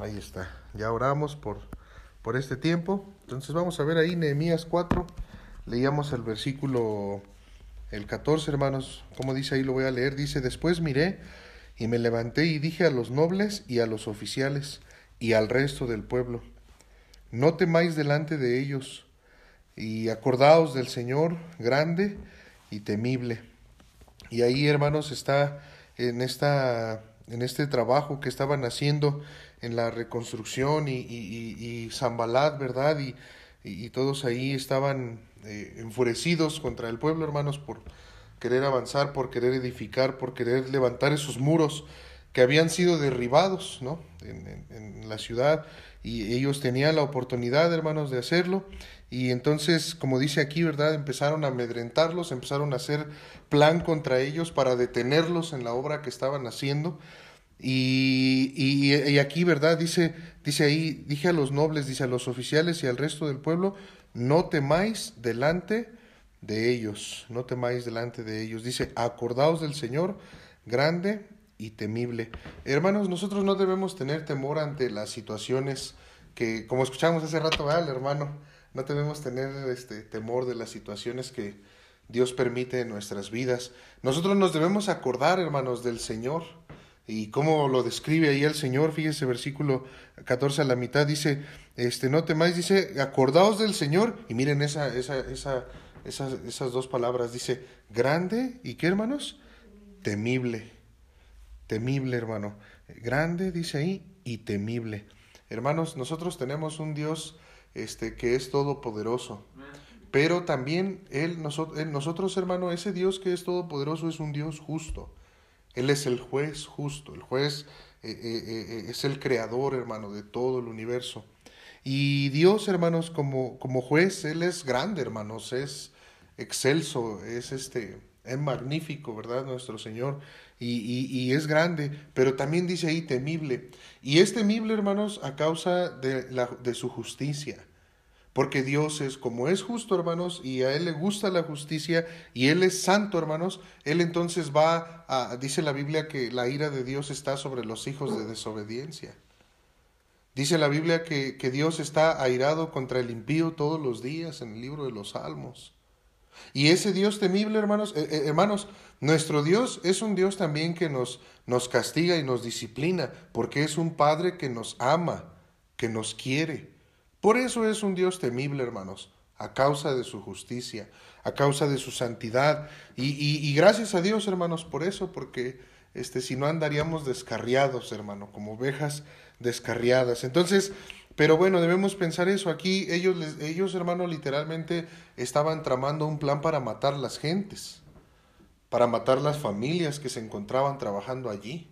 Ahí está. Ya oramos por, por este tiempo. Entonces vamos a ver ahí Nehemías 4. Leíamos el versículo el 14, hermanos. Como dice ahí, lo voy a leer. Dice, después miré y me levanté y dije a los nobles y a los oficiales y al resto del pueblo, no temáis delante de ellos y acordaos del Señor grande y temible. Y ahí, hermanos, está en esta en este trabajo que estaban haciendo en la reconstrucción y, y, y, Zambalat, ¿verdad? Y, y, todos ahí estaban eh, enfurecidos contra el pueblo, hermanos, por querer avanzar, por querer edificar, por querer levantar esos muros que habían sido derribados, ¿no? En, en la ciudad y ellos tenían la oportunidad, hermanos, de hacerlo. Y entonces, como dice aquí, ¿verdad? Empezaron a amedrentarlos, empezaron a hacer plan contra ellos para detenerlos en la obra que estaban haciendo. Y, y, aquí, ¿verdad? Dice, dice ahí, dije a los nobles, dice a los oficiales y al resto del pueblo, no temáis delante de ellos, no temáis delante de ellos. Dice, acordaos del Señor grande y temible. Hermanos, nosotros no debemos tener temor ante las situaciones que, como escuchamos hace rato, ¿verdad, hermano? No debemos tener este temor de las situaciones que Dios permite en nuestras vidas. Nosotros nos debemos acordar, hermanos, del Señor y cómo lo describe ahí el Señor, fíjese versículo 14 a la mitad, dice, este, no temáis, dice, acordaos del Señor, y miren esa, esa, esa, esas, esas dos palabras, dice, grande, ¿y qué hermanos? Temible, temible hermano, grande, dice ahí, y temible. Hermanos, nosotros tenemos un Dios este, que es todopoderoso, pero también él, nosotros, nosotros, hermano, ese Dios que es todopoderoso es un Dios justo. Él es el juez justo, el juez eh, eh, eh, es el creador, hermano, de todo el universo. Y Dios, hermanos, como, como juez, Él es grande, hermanos, es excelso, es este, es magnífico, ¿verdad? Nuestro Señor. Y, y, y, es grande, pero también dice ahí temible. Y es temible, hermanos, a causa de, la, de su justicia. Porque Dios es como es justo, hermanos, y a Él le gusta la justicia, y Él es santo, hermanos, Él entonces va a, dice la Biblia que la ira de Dios está sobre los hijos de desobediencia. Dice la Biblia que, que Dios está airado contra el impío todos los días en el libro de los Salmos. Y ese Dios temible, hermanos, eh, eh, hermanos, nuestro Dios es un Dios también que nos, nos castiga y nos disciplina, porque es un Padre que nos ama, que nos quiere. Por eso es un Dios temible, hermanos, a causa de su justicia, a causa de su santidad. Y, gracias a Dios, hermanos, por eso, porque este, si no andaríamos descarriados, hermano, como ovejas descarriadas. Entonces, pero bueno, debemos pensar eso. Aquí ellos, ellos, hermano, literalmente estaban tramando un plan para matar las gentes, para matar las familias que se encontraban trabajando allí.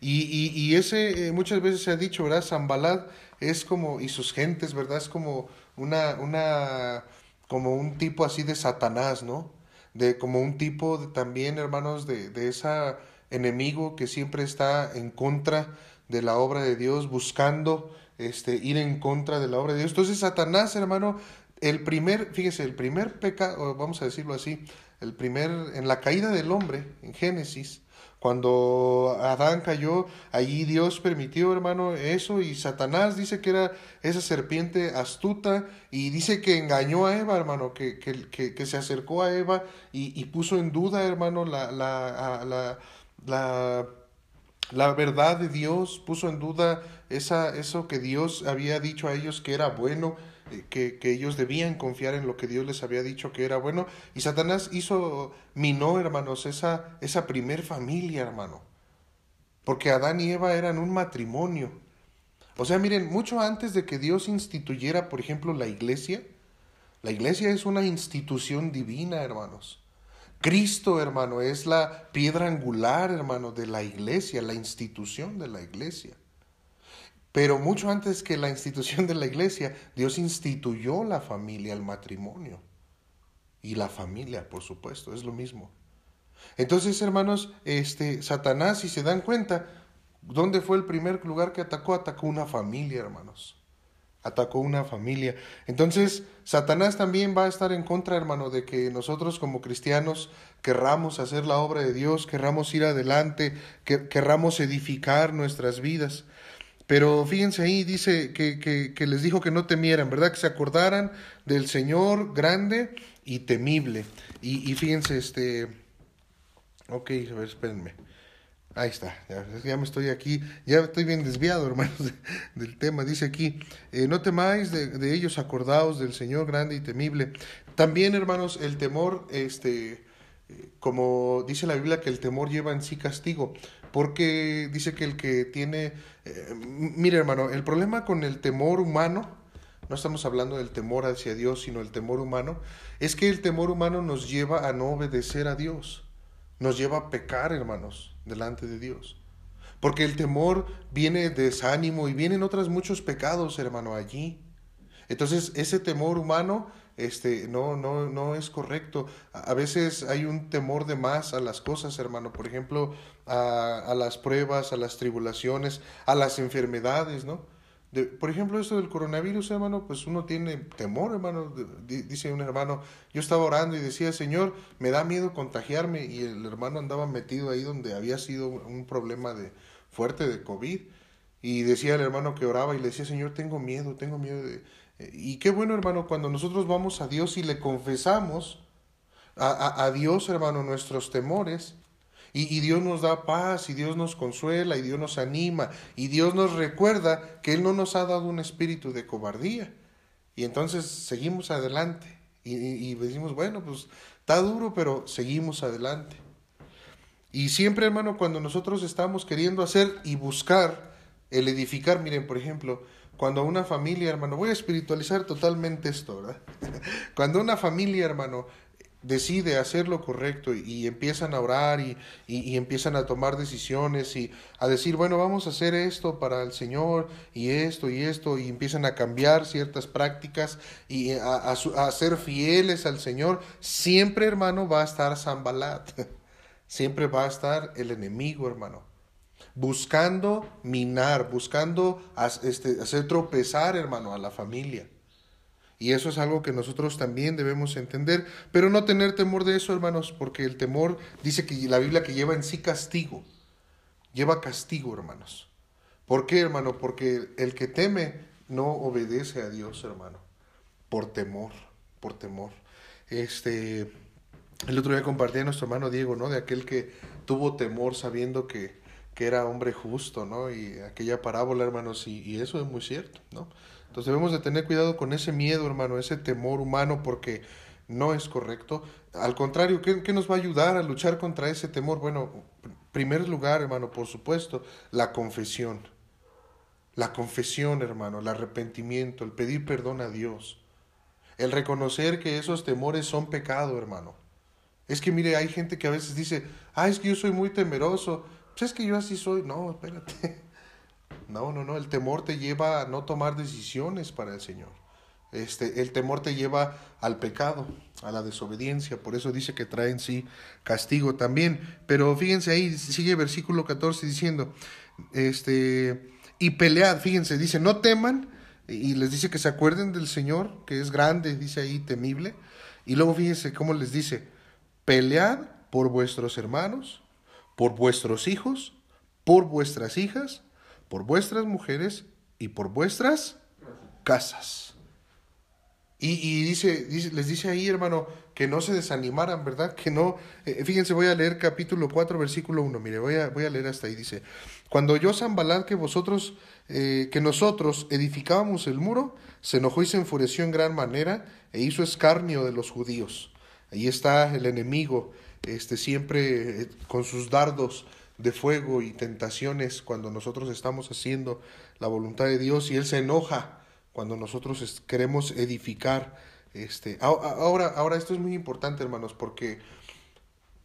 Y, y, y ese eh, muchas veces se ha dicho, ¿verdad? Zambalad es como, y sus gentes, ¿verdad? Es como una, una, como un tipo así de Satanás, ¿no? De como un tipo de, también, hermanos, de, de ese enemigo que siempre está en contra de la obra de Dios, buscando este, ir en contra de la obra de Dios. Entonces, Satanás, hermano, el primer, fíjese, el primer pecado, vamos a decirlo así, el primer, en la caída del hombre, en Génesis, cuando Adán cayó, allí Dios permitió, hermano, eso y Satanás dice que era esa serpiente astuta y dice que engañó a Eva, hermano, que, que, que, que se acercó a Eva y, y, puso en duda, hermano, la, la, la, la, verdad de Dios, puso en duda esa, eso que Dios había dicho a ellos que era bueno que, que, ellos debían confiar en lo que Dios les había dicho que era bueno. Y Satanás hizo, minó, hermanos, esa, esa primer familia, hermano. Porque Adán y Eva eran un matrimonio. O sea, miren, mucho antes de que Dios instituyera, por ejemplo, la iglesia, la iglesia es una institución divina, hermanos. Cristo, hermano, es la piedra angular, hermano, de la iglesia, la institución de la iglesia. Pero mucho antes que la institución de la iglesia, Dios instituyó la familia, el matrimonio. Y la familia, por supuesto, es lo mismo. Entonces, hermanos, este Satanás, si se dan cuenta, ¿dónde fue el primer lugar que atacó? Atacó una familia, hermanos. Atacó una familia. Entonces, Satanás también va a estar en contra, hermano, de que nosotros como cristianos querramos hacer la obra de Dios, querramos ir adelante, que, querramos edificar nuestras vidas. Pero fíjense ahí, dice que, que, les dijo que no temieran, ¿verdad? Que se acordaran del Señor grande y temible. Y, y fíjense, este... Ok, a ver, espérenme. Ahí está, ya, me estoy aquí, ya estoy bien desviado, hermanos, del tema. Dice aquí, eh, no temáis de, ellos, acordaos del Señor grande y temible. También, hermanos, el temor, este, eh, como dice la Biblia, que el temor lleva en sí castigo, porque dice que el que tiene, eh, mire hermano, el problema con el temor humano, no estamos hablando del temor hacia Dios, sino el temor humano, es que el temor humano nos lleva a no obedecer a Dios, nos lleva a pecar, hermanos delante de Dios. Porque el temor viene de desánimo y vienen otros muchos pecados, hermano, allí. Entonces, ese temor humano este, no, no, no es correcto. A veces hay un temor de más a las cosas, hermano. Por ejemplo, a, a las pruebas, a las tribulaciones, a las enfermedades, ¿no? por ejemplo, esto del coronavirus, hermano, pues uno tiene temor, hermano. dice un hermano, yo estaba orando y decía, Señor, me da miedo contagiarme. Y el hermano andaba metido ahí donde había sido un problema de fuerte de COVID. Y decía el hermano que oraba y le decía, Señor, tengo miedo, tengo miedo de... Y qué bueno, hermano, cuando nosotros vamos a Dios y le confesamos a, a Dios, hermano, nuestros temores, y, Dios nos da paz, y Dios nos consuela, y Dios nos anima, y Dios nos recuerda que Él no nos ha dado un espíritu de cobardía. Y entonces seguimos adelante. Y, y, decimos, bueno, pues está duro, pero seguimos adelante. Y siempre, hermano, cuando nosotros estamos queriendo hacer y buscar el edificar, miren, por ejemplo, cuando una familia, hermano, voy a espiritualizar totalmente esto, ¿verdad? Cuando una familia, hermano, decide hacer lo correcto y, empiezan a orar y, y, empiezan a tomar decisiones y a decir, bueno, vamos a hacer esto para el Señor y esto y esto y empiezan a cambiar ciertas prácticas y a, a, ser fieles al Señor, siempre hermano va a estar Zambalat, siempre va a estar el enemigo hermano. Buscando minar, buscando este, hacer tropezar, hermano, a la familia. Y eso es algo que nosotros también debemos entender, pero no tener temor de eso, hermanos, porque el temor dice que la Biblia que lleva en sí castigo, lleva castigo, hermanos. ¿Por qué, hermano? Porque el que teme no obedece a Dios, hermano, por temor, por temor. Este, el otro día compartí a nuestro hermano Diego, ¿no? De aquel que tuvo temor sabiendo que, que era hombre justo, ¿no? Y aquella parábola, hermanos, y, y eso es muy cierto, ¿no? Entonces debemos de tener cuidado con ese miedo, hermano, ese temor humano, porque no es correcto. Al contrario, ¿qué, nos va a ayudar a luchar contra ese temor? Bueno, en primer lugar, hermano, por supuesto, la confesión. La confesión, hermano, el arrepentimiento, el pedir perdón a Dios. El reconocer que esos temores son pecado, hermano. Es que mire, hay gente que a veces dice, ah, es que yo soy muy temeroso. Pues es que yo así soy. No, espérate. No, no, no, el temor te lleva a no tomar decisiones para el Señor. Este, el temor te lleva al pecado, a la desobediencia, por eso dice que trae en sí castigo también. Pero fíjense ahí, sigue versículo 14 diciendo, este, y pelead, fíjense, dice, no teman, y les dice que se acuerden del Señor, que es grande, dice ahí, temible, y luego fíjense cómo les dice, pelead por vuestros hermanos, por vuestros hijos, por vuestras hijas, por vuestras mujeres y por vuestras casas. Y, dice, les dice ahí, hermano, que no se desanimaran, ¿verdad? Que no, eh, fíjense, voy a leer capítulo 4, versículo 1, mire, voy a, voy a leer hasta ahí, dice, cuando yo Zambalad que vosotros, eh, que nosotros edificábamos el muro, se enojó y se enfureció en gran manera e hizo escarnio de los judíos. Ahí está el enemigo, este, siempre eh, con sus dardos de fuego y tentaciones cuando nosotros estamos haciendo la voluntad de Dios y Él se enoja cuando nosotros queremos edificar. Este, ahora, ahora esto es muy importante, hermanos, porque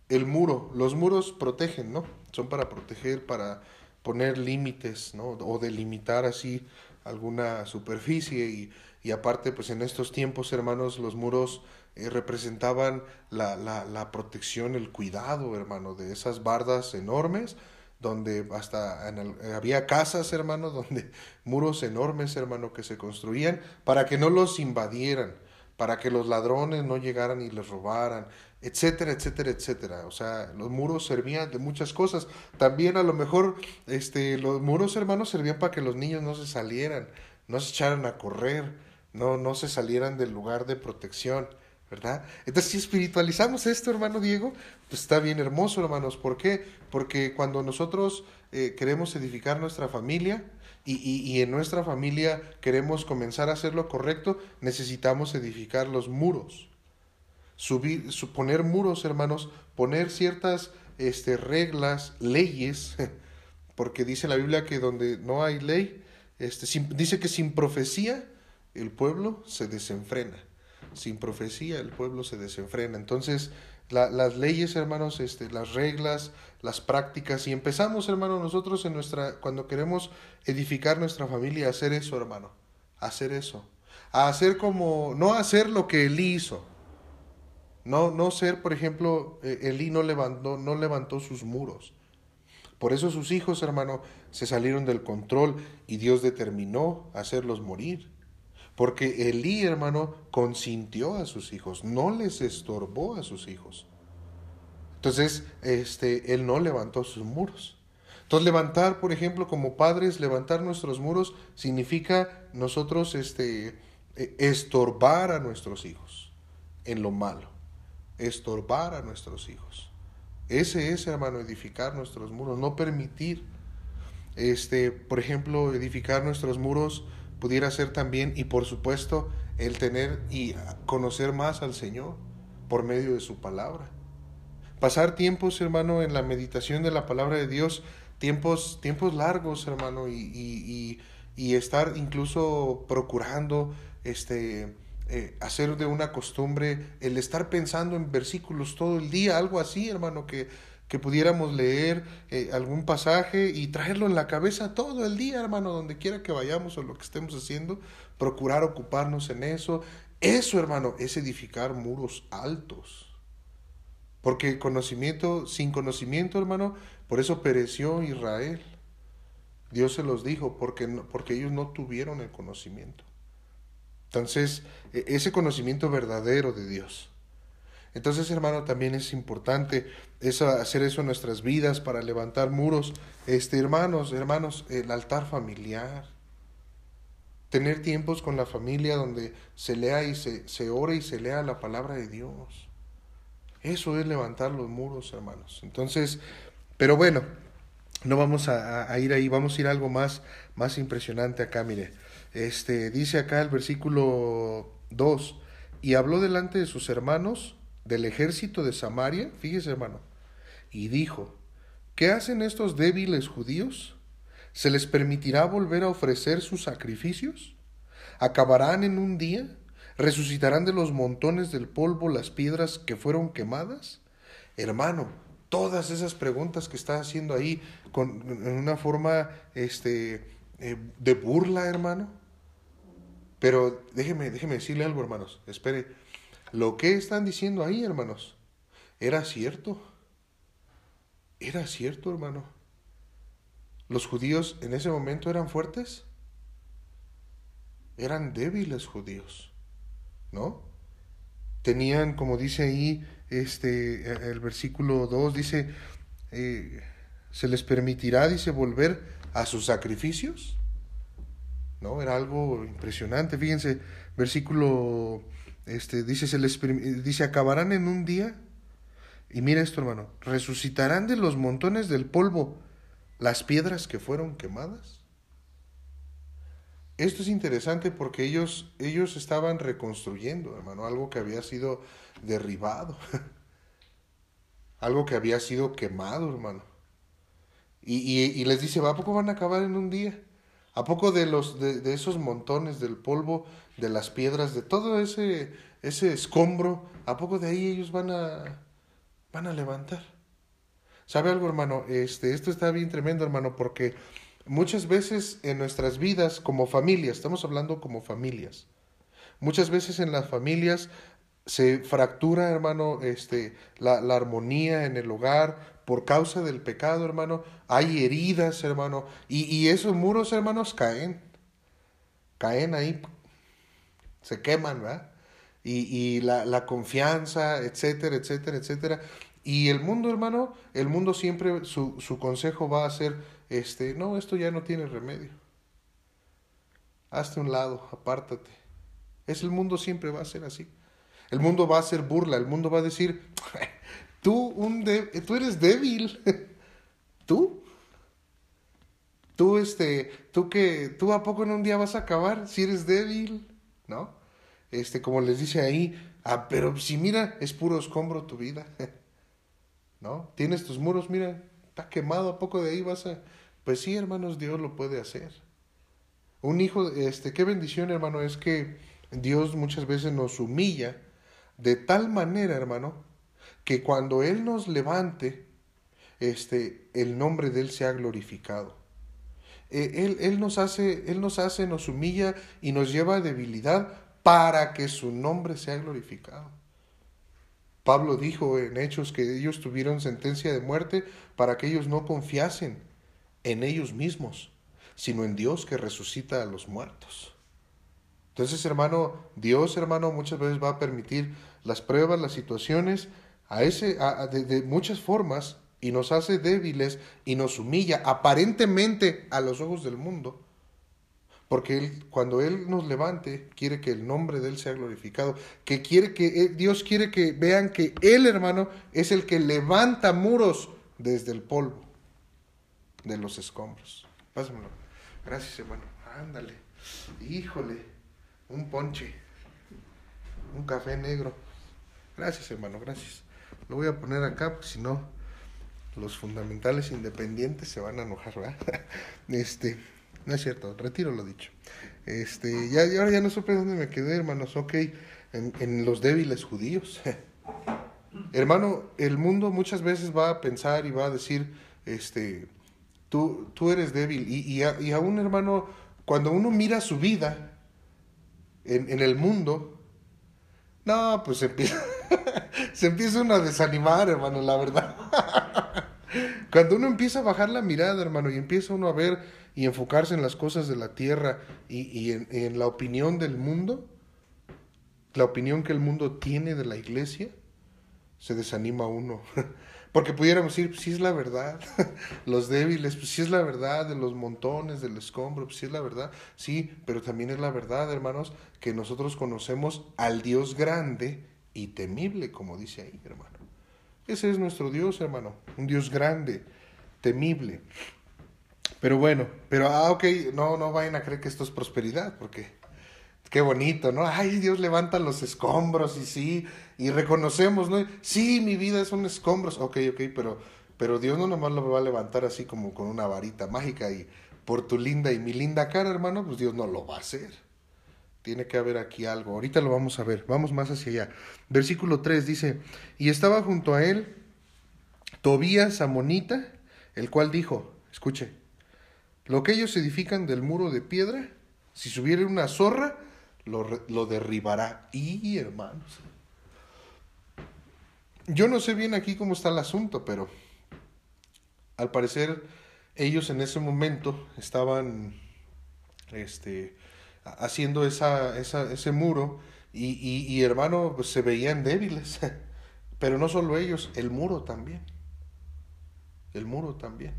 el muro, los muros protegen, ¿no? Son para proteger, para poner límites, ¿no? O delimitar así alguna superficie y, y aparte, pues en estos tiempos, hermanos, los muros eh, representaban la, la, la, protección, el cuidado, hermano, de esas bardas enormes, donde hasta había casas, hermano, donde muros enormes, hermano, que se construían para que no los invadieran, para que los ladrones no llegaran y les robaran, etcétera, etcétera, etcétera. O sea, los muros servían de muchas cosas. También a lo mejor este, los muros, hermanos, servían para que los niños no se salieran, no se echaran a correr, no, no se salieran del lugar de protección. ¿Verdad? Entonces, si espiritualizamos esto, hermano Diego, pues está bien hermoso, hermanos. ¿Por qué? Porque cuando nosotros eh, queremos edificar nuestra familia y, y, en nuestra familia queremos comenzar a hacer lo correcto, necesitamos edificar los muros. Subir, poner muros, hermanos, poner ciertas este, reglas, leyes, porque dice la Biblia que donde no hay ley, este, dice que sin profecía el pueblo se desenfrena sin profecía el pueblo se desenfrena. Entonces, las leyes, hermanos, este, las reglas, las prácticas, y empezamos, hermano, nosotros en nuestra, cuando queremos edificar nuestra familia, a hacer eso, hermano, hacer eso, a hacer como, no hacer lo que Elí hizo, no, no ser, por ejemplo, eh, Elí no levantó, no levantó sus muros. Por eso sus hijos, hermano, se salieron del control y Dios determinó hacerlos morir. Porque Elí, hermano, consintió a sus hijos, no les estorbó a sus hijos. Entonces, este, él no levantó sus muros. Entonces, levantar, por ejemplo, como padres, levantar nuestros muros significa nosotros este, e, estorbar a nuestros hijos en lo malo. Estorbar a nuestros hijos. Ese es, hermano, edificar nuestros muros, no permitir, este, por ejemplo, edificar nuestros muros pudiera ser también, y por supuesto, el tener y conocer más al Señor por medio de su palabra. Pasar tiempos, hermano, en la meditación de la palabra de Dios, tiempos, tiempos largos, hermano, y, y, estar incluso procurando este, eh, hacer de una costumbre el estar pensando en versículos todo el día, algo así, hermano, que que pudiéramos leer eh, algún pasaje y traerlo en la cabeza todo el día, hermano, donde quiera que vayamos o lo que estemos haciendo, procurar ocuparnos en eso. Eso, hermano, es edificar muros altos. Porque conocimiento, sin conocimiento, hermano, por eso pereció Israel. Dios se los dijo, porque, porque ellos no tuvieron el conocimiento. Entonces, e, ese conocimiento verdadero de Dios. Entonces, hermano, también es importante hacer eso en nuestras vidas para levantar muros. Este, hermanos, hermanos, el altar familiar. Tener tiempos con la familia donde se lea y se, se ore y se lea la palabra de Dios. Eso es levantar los muros, hermanos. Entonces, pero bueno, no vamos a, a, ir ahí, vamos a ir a algo más, más impresionante acá, mire. Este, dice acá el versículo 2, y habló delante de sus hermanos del ejército de Samaria, fíjese hermano, y dijo, ¿qué hacen estos débiles judíos? ¿Se les permitirá volver a ofrecer sus sacrificios? ¿Acabarán en un día? ¿Resucitarán de los montones del polvo las piedras que fueron quemadas? Hermano, todas esas preguntas que está haciendo ahí con, en una forma este, eh, de burla, hermano. Pero déjeme, déjeme decirle algo, hermanos. Espere, lo que están diciendo ahí, hermanos, era cierto. Era cierto, hermano. Los judíos en ese momento eran fuertes. Eran débiles judíos, ¿no? Tenían, como dice ahí, este, el versículo 2 dice, eh, se les permitirá, dice, volver a sus sacrificios. ¿No? Era algo impresionante. Fíjense, versículo este, dice, se les, dice, acabarán en un día. Y mira esto, hermano, resucitarán de los montones del polvo las piedras que fueron quemadas. Esto es interesante porque ellos, ellos estaban reconstruyendo, hermano, algo que había sido derribado, algo que había sido quemado, hermano. Y, y, les dice, ¿a poco van a acabar en un día? ¿A poco de, los, de, de esos montones del polvo de las piedras, de todo ese, ese escombro, ¿a poco de ahí ellos van a, van a levantar? ¿Sabe algo, hermano? Este, esto está bien tremendo, hermano, porque muchas veces en nuestras vidas como familias, estamos hablando como familias, muchas veces en las familias se fractura, hermano, este, la, la armonía en el hogar por causa del pecado, hermano. Hay heridas, hermano, y, y esos muros, hermanos, caen. Caen ahí se queman, ¿verdad? y, la, la, confianza, etcétera, etcétera, etcétera. Y el mundo, hermano, el mundo siempre, su, su consejo va a ser, este, no, esto ya no tiene remedio. Hazte un lado, apártate. Es el mundo siempre va a ser así. El mundo va a ser burla, el mundo va a decir, tú, un tú eres débil. ¿Tú? Tú, este, tú que, tú a poco en un día vas a acabar si eres débil, ¿no? Este, como les dice ahí, ah, pero si mira, es puro escombro tu vida, ¿no? Tienes tus muros, mira, está quemado, a poco de ahí vas a, pues sí, hermanos, Dios lo puede hacer. Un hijo, este, qué bendición, hermano, es que Dios muchas veces nos humilla de tal manera, hermano, que cuando Él nos levante, este, el nombre de Él sea glorificado. Eh, él, él, nos hace, Él nos hace, nos humilla y nos lleva a debilidad para que su nombre sea glorificado. Pablo dijo en Hechos que ellos tuvieron sentencia de muerte para que ellos no confiasen en ellos mismos, sino en Dios que resucita a los muertos. Entonces, hermano, Dios, hermano, muchas veces va a permitir las pruebas, las situaciones, a ese, de, muchas formas, y nos hace débiles y nos humilla aparentemente a los ojos del mundo. Porque él, cuando Él nos levante, quiere que el nombre de Él sea glorificado, que quiere que Dios quiere que vean que Él, hermano, es el que levanta muros desde el polvo de los escombros. Pásamelo. Gracias, hermano. Ándale. Híjole un ponche, un café negro. Gracias, hermano, gracias. Lo voy a poner acá porque si no, los fundamentales independientes se van a enojar, ¿verdad? Este, no es cierto, retiro lo dicho. Este, ya, ahora ya no supe dónde me quedé, hermanos. Ok, en, en los débiles judíos. Hermano, el mundo muchas veces va a pensar y va a decir, este, tú, tú eres débil. Y, y, y aún, hermano, cuando uno mira su vida, en, el mundo, no, pues se empieza, se empieza uno a desanimar, hermano, la verdad. Cuando uno empieza a bajar la mirada, hermano, y empieza uno a ver y enfocarse en las cosas de la tierra y, y en, en, la opinión del mundo, la opinión que el mundo tiene de la iglesia, se desanima uno. Porque pudiéramos decir, pues sí es la verdad, los débiles, pues sí es la verdad, de los montones, del escombro, pues sí es la verdad, sí, pero también es la verdad, hermanos, que nosotros conocemos al Dios grande y temible, como dice ahí, hermano. Ese es nuestro Dios, hermano, un Dios grande, temible. Pero bueno, pero, ah, ok, no, no vayan a creer que esto es prosperidad, porque qué bonito, ¿no? Ay, Dios levanta los escombros y sí, y reconocemos, ¿no? Sí, mi vida es un escombros, ok, ok, pero, pero Dios no nomás lo va a levantar así como con una varita mágica y por tu linda y mi linda cara, hermano, pues Dios no lo va a hacer. Tiene que haber aquí algo. Ahorita lo vamos a ver. Vamos más hacia allá. Versículo 3 dice, y estaba junto a él Tobías Amonita, el cual dijo, escuche, lo que ellos edifican del muro de piedra, si subiera una zorra, lo, lo derribará. Y hermanos, yo no sé bien aquí cómo está el asunto, pero al parecer ellos en ese momento estaban este, haciendo esa, esa, ese muro y, y, y hermano, pues se veían débiles. Pero no solo ellos, el muro también. El muro también.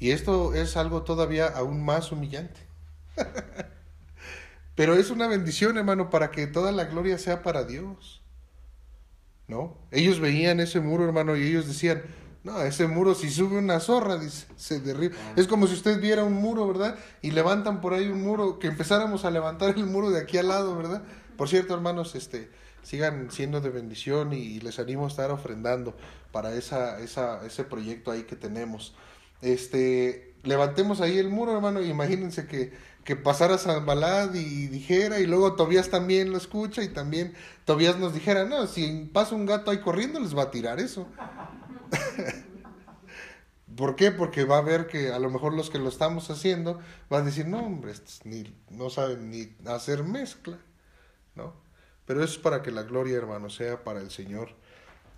Y esto es algo todavía aún más humillante. Pero es una bendición, hermano, para que toda la gloria sea para Dios. ¿no? Ellos veían ese muro, hermano, y ellos decían, no, ese muro si sube una zorra, dice, se derriba. Es como si usted viera un muro, ¿verdad? Y levantan por ahí un muro, que empezáramos a levantar el muro de aquí al lado, ¿verdad? Por cierto, hermanos, este, sigan siendo de bendición y les animo a estar ofrendando para esa, esa, ese proyecto ahí que tenemos. Este, levantemos ahí el muro, hermano, imagínense que que pasara Balad y dijera, y luego Tobías también lo escucha y también Tobías nos dijera, no, si pasa un gato ahí corriendo, les va a tirar eso. ¿Por qué? Porque va a ver que a lo mejor los que lo estamos haciendo van a decir, no, hombre, ni, no saben ni hacer mezcla, ¿no? Pero eso es para que la gloria, hermano, sea para el Señor.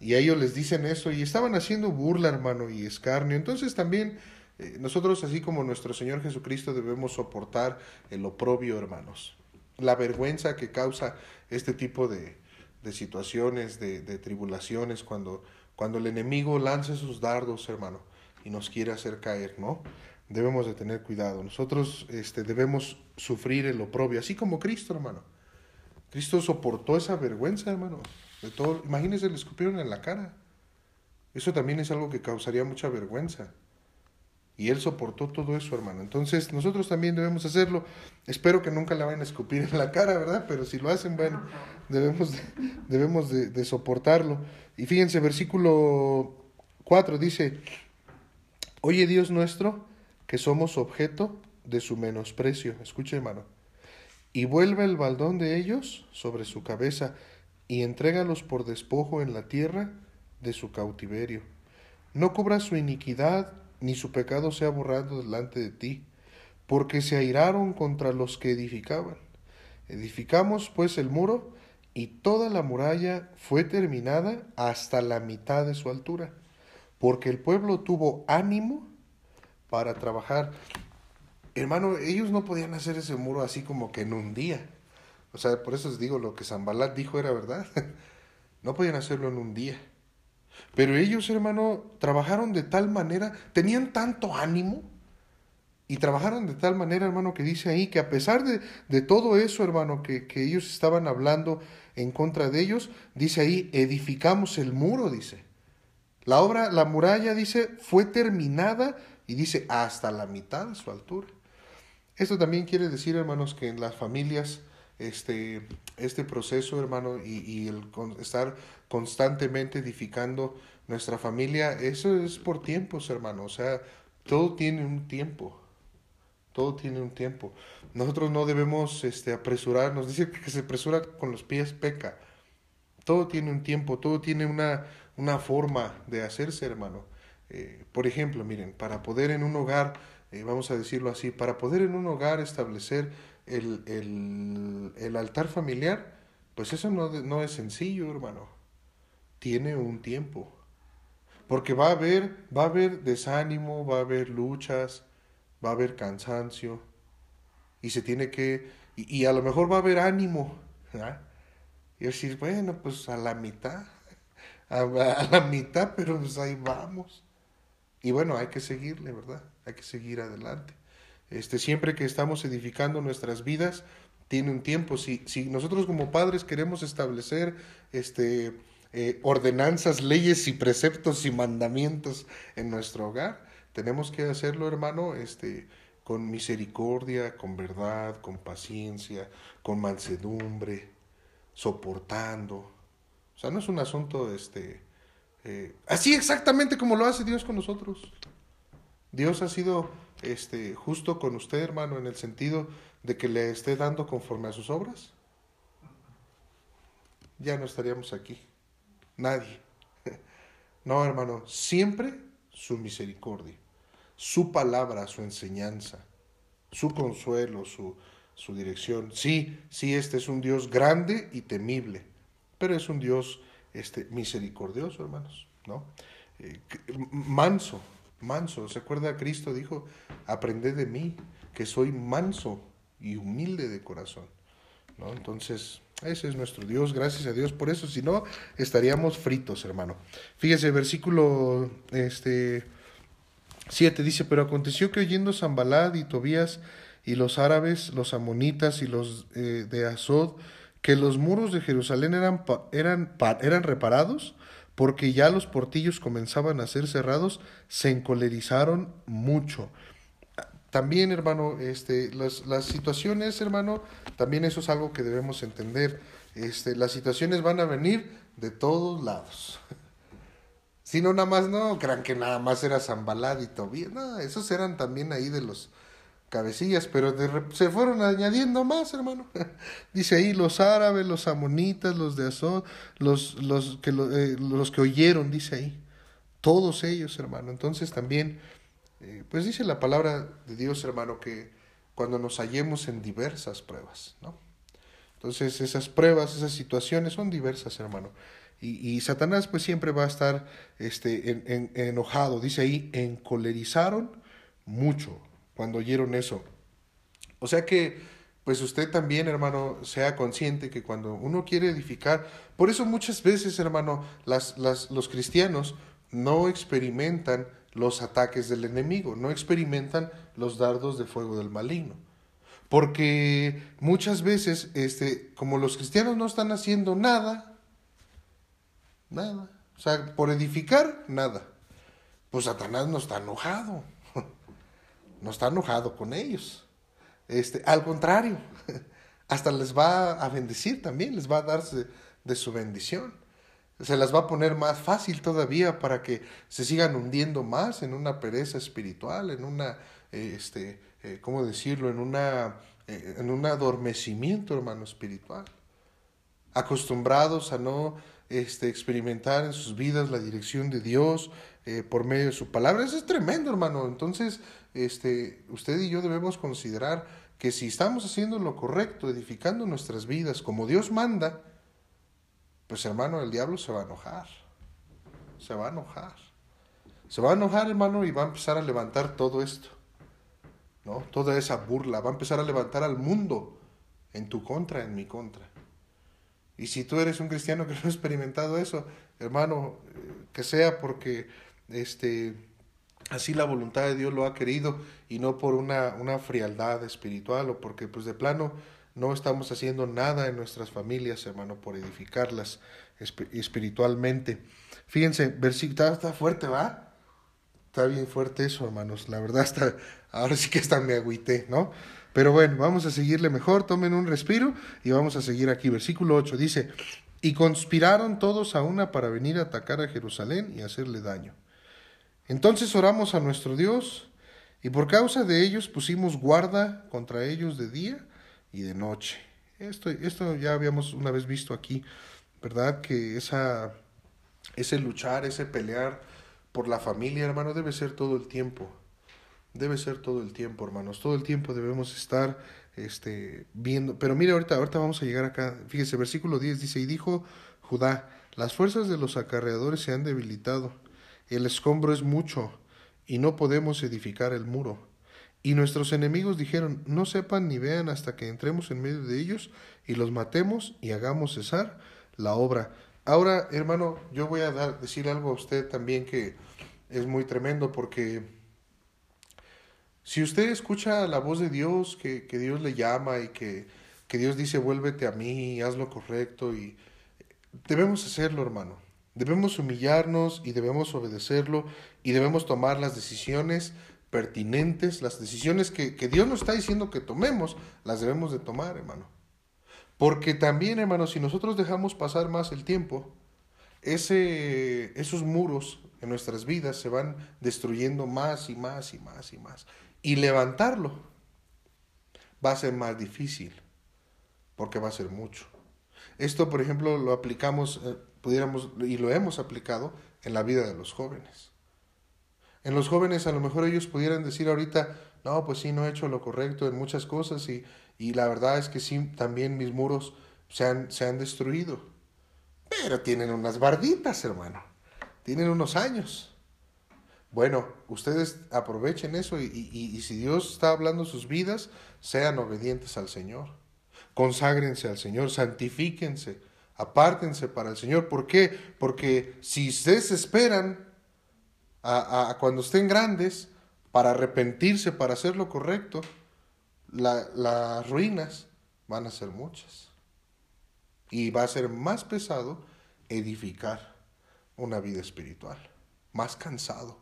Y a ellos les dicen eso y estaban haciendo burla, hermano, y escarnio. Entonces también eh, nosotros, así como nuestro Señor Jesucristo, debemos soportar el oprobio, hermanos. la vergüenza que causa este tipo de, de situaciones, de, de, tribulaciones, cuando, cuando el enemigo lanza sus dardos, hermano, y nos quiere hacer caer, ¿no? Debemos de tener cuidado. Nosotros este, debemos sufrir el oprobio, así como Cristo, hermano. Cristo soportó esa vergüenza, hermano. De. Imagínense, le escupieron en la cara. Eso también es algo que causaría mucha vergüenza. Y él soportó todo eso, hermano. Entonces, nosotros también debemos hacerlo. Espero que nunca la vayan a escupir en la cara, ¿verdad? Pero si lo hacen, bueno, debemos, de, debemos de, soportarlo. Y fíjense, versículo 4 dice, Oye Dios nuestro, que somos objeto de su menosprecio. Escuche, hermano. Y vuelve el baldón de ellos sobre su cabeza y entrégalos por despojo en la tierra de su cautiverio. No cubra su iniquidad ni su pecado sea borrado delante de ti, porque se airaron contra los que edificaban. Edificamos pues el muro, y toda la muralla fue terminada hasta la mitad de su altura, porque el pueblo tuvo ánimo para trabajar. Hermano, ellos no podían hacer ese muro así como que en un día. O sea, por eso les digo, lo que Zambalat dijo era verdad. no podían hacerlo en un día. Pero ellos, hermano, trabajaron de tal manera, tenían tanto ánimo y trabajaron de tal manera, hermano, que dice ahí que a pesar de, de todo eso, hermano, que, que, ellos estaban hablando en contra de ellos, dice ahí, edificamos el muro, dice. La obra, la muralla, dice, fue terminada y dice hasta la mitad de su altura. Esto también quiere decir, hermanos, que en las familias este, este proceso, hermano, y, y el estar constantemente edificando nuestra familia, eso es por tiempos, hermano. O sea, todo tiene un tiempo. Todo tiene un tiempo. Nosotros no debemos este, apresurarnos. Dice que se apresura con los pies peca. Todo tiene un tiempo, todo tiene una, una forma de hacerse, hermano. Eh, por ejemplo, miren, para poder en un hogar, eh, vamos a decirlo así, para poder en un hogar establecer el, el, el altar familiar, pues eso no, no, es sencillo, hermano. Tiene un tiempo. Porque va a haber, va a haber desánimo, va a haber luchas, va a haber cansancio. Y se tiene que, y, a lo mejor va a haber ánimo. Y decir, bueno, pues a la mitad, a, a la mitad, pero pues ahí vamos. Y bueno, hay que seguirle, ¿verdad? Hay que seguir adelante. Este, siempre que estamos edificando nuestras vidas, tiene un tiempo. Si, si nosotros como padres queremos establecer este, eh, ordenanzas, leyes y preceptos y mandamientos en nuestro hogar, tenemos que hacerlo, hermano, este, con misericordia, con verdad, con paciencia, con mansedumbre, soportando. O sea, no es un asunto, este, eh, así exactamente como lo hace Dios con nosotros. Dios ha sido este, justo con usted, hermano, en el sentido de que le esté dando conforme a sus obras. Ya no estaríamos aquí. Nadie. No, hermano, siempre su misericordia, su palabra, su enseñanza, su consuelo, su, su dirección. Sí, sí, este es un Dios grande y temible, pero es un Dios este, misericordioso, hermanos, ¿no? Eh, manso, manso. ¿Se acuerda? Cristo dijo, aprended de mí, que soy manso y humilde de corazón. ¿no? Entonces, ese es nuestro Dios, gracias a Dios por eso, si no, estaríamos fritos, hermano. Fíjese, versículo este, 7 dice, pero aconteció que oyendo Zambalad y Tobías y los árabes, los amonitas y los eh, de Azod, que los muros de Jerusalén eran, eran, eran reparados, porque ya los portillos comenzaban a ser cerrados, se encolerizaron mucho. También, hermano, este, las, las situaciones, hermano, también eso es algo que debemos entender. Este, las situaciones van a venir de todos lados. Si no, nada más, no, crean que nada más era Zambalad y Tobías. No, esos eran también ahí de los, cabecillas, pero se fueron añadiendo más, hermano. Dice ahí los árabes, los amonitas, los de Azod, los, los, que, eh, los que oyeron, dice ahí. Todos ellos, hermano. Entonces también, eh, pues dice la palabra de Dios, hermano, que cuando nos hallemos en diversas pruebas, ¿no? Entonces esas pruebas, esas situaciones son diversas, hermano. Y, y Satanás pues siempre va a estar este, en, en, enojado. Dice ahí, encolerizaron mucho cuando oyeron eso. O sea que pues usted también, hermano, sea consciente que cuando uno quiere edificar, por eso muchas veces, hermano, las, las, los cristianos no experimentan los ataques del enemigo, no experimentan los dardos de fuego del maligno. Porque muchas veces, este, como los cristianos no están haciendo nada, nada, o sea, por edificar, nada, pues Satanás no está enojado, no está enojado con ellos. Este, al contrario, hasta les va a bendecir también, les va a darse de su bendición. Se las va a poner más fácil todavía para que se sigan hundiendo más en una pereza espiritual, en una, este, eh, ¿cómo decirlo? En una, eh, en un adormecimiento, hermano, espiritual. Acostumbrados a no este, experimentar en sus vidas la dirección de Dios eh, por medio de su palabra. Eso es tremendo, hermano. Entonces, este, usted y yo debemos considerar que si estamos haciendo lo correcto, edificando nuestras vidas como Dios manda, pues hermano, el diablo se va a enojar. Se va a enojar. Se va a enojar, hermano, y va a empezar a levantar todo esto. ¿No? Toda esa burla. Va a empezar a levantar al mundo en tu contra, en mi contra. Y si tú eres un cristiano que no ha experimentado eso, hermano, eh, que sea porque este así la voluntad de Dios lo ha querido y no por una, una frialdad espiritual o porque pues de plano no estamos haciendo nada en nuestras familias, hermano, por edificarlas espiritualmente. Fíjense, versículo, está, fuerte, ¿va? Está bien fuerte eso, hermanos. La verdad, está, ahora sí que hasta me agüité, ¿no? Pero bueno, vamos a seguirle mejor, tomen un respiro y vamos a seguir aquí. Versículo 8 dice, y conspiraron todos a una para venir a atacar a Jerusalén y hacerle daño. Entonces oramos a nuestro Dios y por causa de ellos pusimos guarda contra ellos de día y de noche. Esto, esto ya habíamos una vez visto aquí, ¿verdad? Que esa, ese luchar, ese pelear por la familia, hermano, debe ser todo el tiempo. Debe ser todo el tiempo, hermanos. Todo el tiempo debemos estar este, viendo. Pero mire, ahorita, ahorita vamos a llegar acá. Fíjese, versículo 10 dice, y dijo Judá, las fuerzas de los acarreadores se han debilitado el escombro es mucho, y no podemos edificar el muro. Y nuestros enemigos dijeron, no sepan ni vean hasta que entremos en medio de ellos y los matemos y hagamos cesar la obra. Ahora, hermano, yo voy a dar, decir algo a usted también que es muy tremendo porque si usted escucha la voz de Dios, que, Dios le llama y que, que Dios dice, vuélvete a mí, haz lo correcto y debemos hacerlo, hermano. Debemos humillarnos y debemos obedecerlo y debemos tomar las decisiones pertinentes, las decisiones que, que, Dios nos está diciendo que tomemos, las debemos de tomar, hermano. Porque también, hermano, si nosotros dejamos pasar más el tiempo, ese, esos muros en nuestras vidas se van destruyendo más y más y más y más. Y levantarlo va a ser más difícil, porque va a ser mucho. Esto, por ejemplo, lo aplicamos eh, pudiéramos, y lo hemos aplicado en la vida de los jóvenes. En los jóvenes a lo mejor ellos pudieran decir ahorita, no, pues sí, no he hecho lo correcto en muchas cosas y, y la verdad es que sí, también mis muros se han, se han destruido. Pero tienen unas barditas, hermano. Tienen unos años. Bueno, ustedes aprovechen eso y, y, y si Dios está hablando sus vidas, sean obedientes al Señor. Conságrense al Señor, santifíquense apártense para el Señor. ¿Por qué? Porque si ustedes esperan a, cuando estén grandes para arrepentirse, para hacer lo correcto, las ruinas van a ser muchas. Y va a ser más pesado edificar una vida espiritual, más cansado.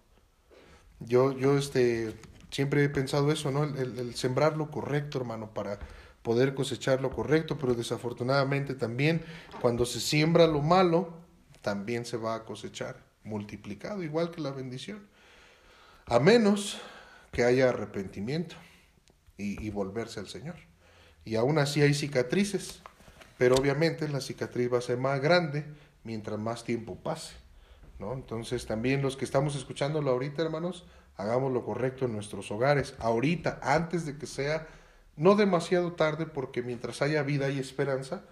Yo, yo este, siempre he pensado eso, ¿no? El, el sembrar lo correcto, hermano, para, poder cosechar lo correcto, pero desafortunadamente también cuando se siembra lo malo, también se va a cosechar multiplicado, igual que la bendición. A menos que haya arrepentimiento y, volverse al Señor. Y aún así hay cicatrices, pero obviamente la cicatriz va a ser más grande mientras más tiempo pase. ¿no? Entonces también los que estamos escuchándolo ahorita, hermanos, hagamos lo correcto en nuestros hogares, ahorita, antes de que sea no demasiado tarde porque mientras haya vida hay esperanza,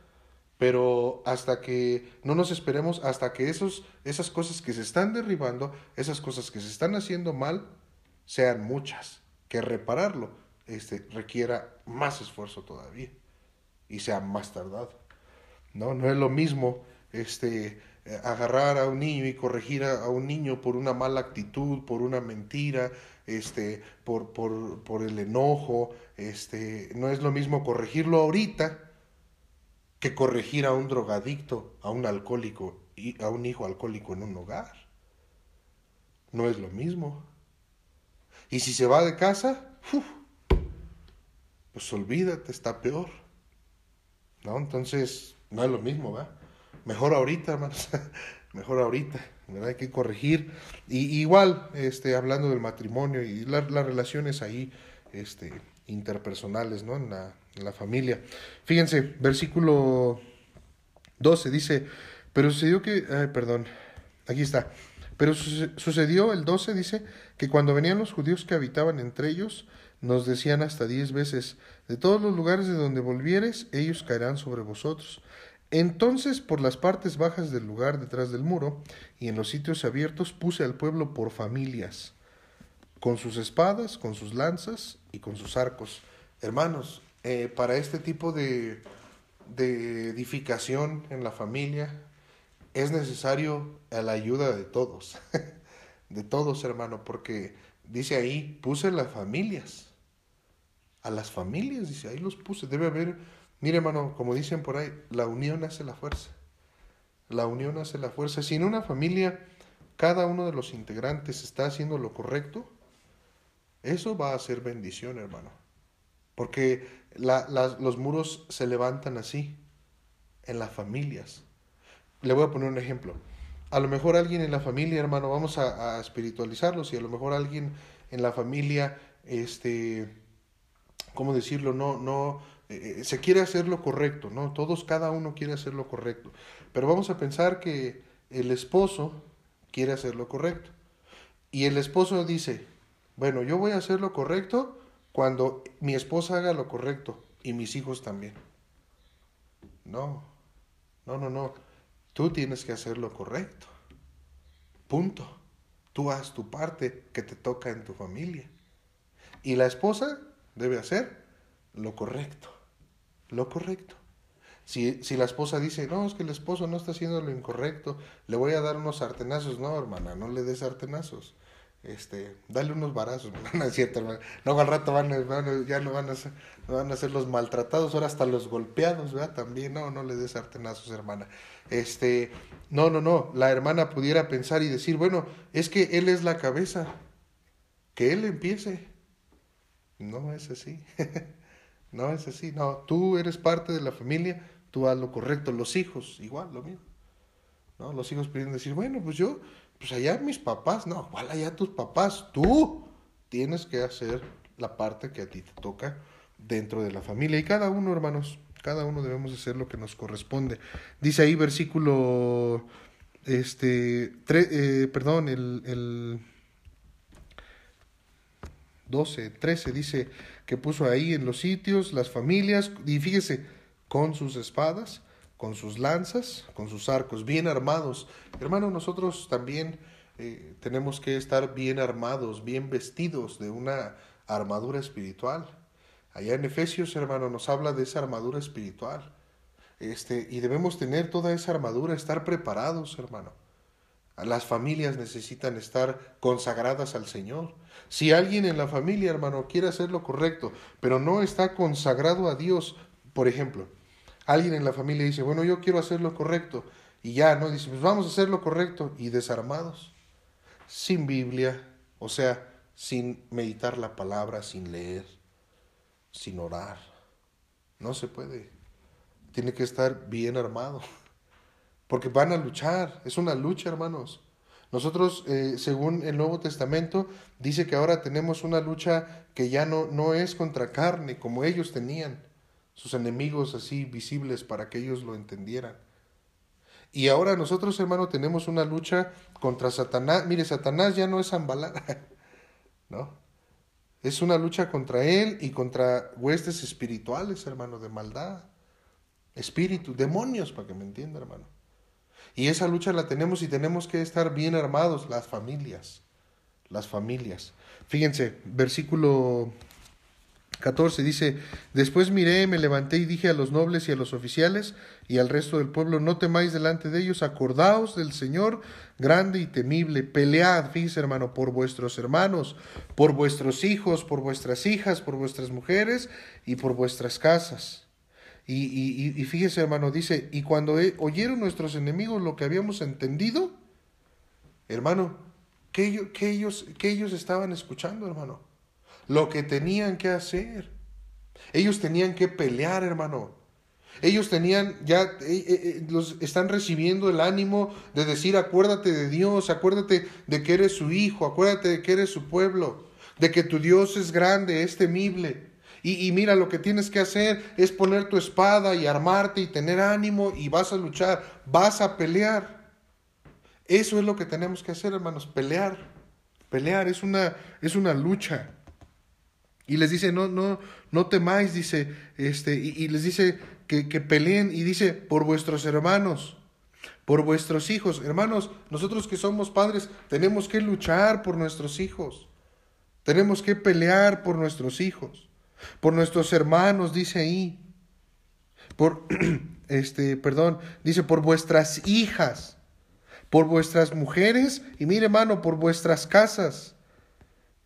pero hasta que no nos esperemos, hasta que esos, esas cosas que se están derribando, esas cosas que se están haciendo mal, sean muchas, que repararlo este, requiera más esfuerzo todavía y sea más tardado. No, no es lo mismo este, agarrar a un niño y corregir a, un niño por una mala actitud, por una mentira, este, por, por, por el enojo. Este, no es lo mismo corregirlo ahorita que corregir a un drogadicto, a un alcohólico a un hijo alcohólico en un hogar. No es lo mismo. Y si se va de casa, pues olvídate, está peor. ¿No? Entonces, no es lo mismo, ¿va? Mejor ahorita, hermanos. Mejor ahorita, ¿verdad? Hay que corregir. Y igual, este, hablando del matrimonio y las relaciones ahí, este, interpersonales, ¿no? En la, la familia. Fíjense, versículo 12 dice, pero sucedió que, perdón, aquí está. Pero sucedió el 12, dice, que cuando venían los judíos que habitaban entre ellos, nos decían hasta diez veces, de todos los lugares de donde volvieres, ellos caerán sobre vosotros. Entonces, por las partes bajas del lugar detrás del muro y en los sitios abiertos, puse al pueblo por familias, con sus espadas, con sus lanzas y con sus arcos. Hermanos, eh, para este tipo de, de edificación en la familia, es necesario la ayuda de todos, de todos, hermano, porque dice ahí, puse las familias, a las familias, dice, ahí los puse, debe haber, mire, hermano, como dicen por ahí, la unión hace la fuerza, la unión hace la fuerza. Si en una familia cada uno de los integrantes está haciendo lo correcto, eso va a ser bendición, hermano, porque los muros se levantan así, en las familias le voy a poner un ejemplo. A lo mejor alguien en la familia, hermano, vamos a, espiritualizarlos y a lo mejor alguien en la familia, este, ¿cómo decirlo? No, no, eh, eh, se quiere hacer lo correcto, ¿no? Todos, cada uno quiere hacer lo correcto. Pero vamos a pensar que el esposo quiere hacer lo correcto. Y el esposo dice, bueno, yo voy a hacer lo correcto cuando mi esposa haga lo correcto y mis hijos también. No, no, no, no. Tú tienes que hacer lo correcto. Punto. Tú haz tu parte que te toca en tu familia. Y la esposa debe hacer lo correcto. Lo correcto. Si, si, la esposa dice, no, es que el esposo no está haciendo lo incorrecto, le voy a dar unos sartenazos. No, hermana, no le des sartenazos este, dale unos barazos, no es cierto, No, al rato van, ya no van a, ser, van a ser los maltratados, ahora hasta los golpeados, ¿verdad? También, no, no le des sartenazos, hermana. Este, no, no, no, la hermana pudiera pensar y decir, bueno, es que él es la cabeza, que él empiece. No es así, no es así, no, tú eres parte de la familia, tú haz lo correcto, los hijos, igual, lo mismo. ¿No? Los hijos pueden decir, bueno, pues yo, pues allá mis papás, no, ¿cuál allá tus papás? Tú tienes que hacer la parte que a ti te toca dentro de la familia. Y cada uno, hermanos, cada uno debemos hacer lo que nos corresponde. Dice ahí versículo, este, eh, perdón, el, el 12, 13, dice que puso ahí en los sitios las familias, y fíjese, con sus espadas con sus lanzas, con sus arcos, bien armados. Hermano, nosotros también eh, tenemos que estar bien armados, bien vestidos de una armadura espiritual. Allá en Efesios, hermano, nos habla de esa armadura espiritual. Este, y debemos tener toda esa armadura, estar preparados, hermano. Las familias necesitan estar consagradas al Señor. Si alguien en la familia, hermano, quiere hacer lo correcto, pero no está consagrado a Dios, por ejemplo, alguien en la familia dice, bueno, yo quiero hacer lo correcto, y ya, ¿no? Dice, pues vamos a hacer lo correcto, y desarmados, sin Biblia, o sea, sin meditar la palabra, sin leer, sin orar. No se puede. Tiene que estar bien armado, porque van a luchar, es una lucha, hermanos. Nosotros, eh, según el Nuevo Testamento, dice que ahora tenemos una lucha que ya no, no es contra carne, como ellos tenían sus enemigos así visibles para que ellos lo entendieran. Y ahora nosotros, hermano, tenemos una lucha contra Satanás. Mire, Satanás ya no es Zambalá, ¿no? Es una lucha contra él y contra huestes espirituales, hermano, de maldad. Espíritus, demonios, para que me entienda, hermano. Y esa lucha la tenemos y tenemos que estar bien armados, las familias. Las familias. Fíjense, versículo 14 dice, después miré, me levanté y dije a los nobles y a los oficiales y al resto del pueblo, no temáis delante de ellos, acordaos del Señor grande y temible, pelead, fíjese hermano, por vuestros hermanos, por vuestros hijos, por vuestras hijas, por vuestras mujeres y por vuestras casas. Y, y, y fíjese hermano, dice, y cuando oyeron nuestros enemigos lo que habíamos entendido, hermano, ¿qué ellos, ellos, qué ellos estaban escuchando, hermano? lo que tenían que hacer. Ellos tenían que pelear, hermano. Ellos tenían, ya eh, eh, los están recibiendo el ánimo de decir, acuérdate de Dios, acuérdate de que eres su hijo, acuérdate de que eres su pueblo, de que tu Dios es grande, es temible. Y, y mira, lo que tienes que hacer es poner tu espada y armarte y tener ánimo y vas a luchar, vas a pelear. Eso es lo que tenemos que hacer, hermanos, pelear. Pelear es una, es una lucha. Y les dice, no, no, no temáis, dice, este, y, les dice que, que peleen, y dice, por vuestros hermanos, por vuestros hijos. Hermanos, nosotros que somos padres, tenemos que luchar por nuestros hijos. Tenemos que pelear por nuestros hijos, por nuestros hermanos, dice ahí. Por, este, perdón, dice, por vuestras hijas, por vuestras mujeres, y mire, hermano, por vuestras casas.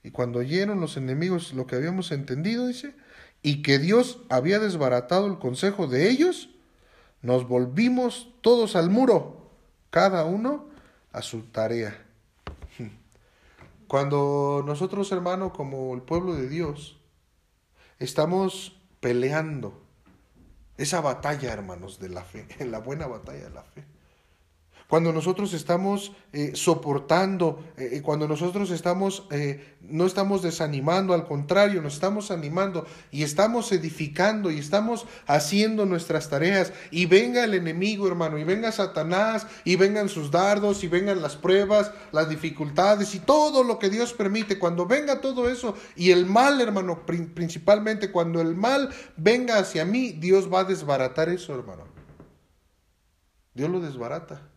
Y cuando oyeron los enemigos lo que habíamos entendido, dice, y que Dios había desbaratado el consejo de ellos, nos volvimos todos al muro, cada uno a su tarea. Cuando nosotros, hermano, como el pueblo de Dios, estamos peleando esa batalla, hermanos, de la fe, la buena batalla de la fe, cuando nosotros estamos eh, soportando, eh, eh, cuando nosotros estamos, no estamos desanimando, al contrario, nos estamos animando y estamos edificando y estamos haciendo nuestras tareas. Y venga el enemigo, hermano, y venga Satanás, y vengan sus dardos, y vengan las pruebas, las dificultades y todo lo que Dios permite. Cuando venga todo eso y el mal, hermano, principalmente cuando el mal venga hacia mí, Dios va a desbaratar eso, hermano. Dios lo desbarata.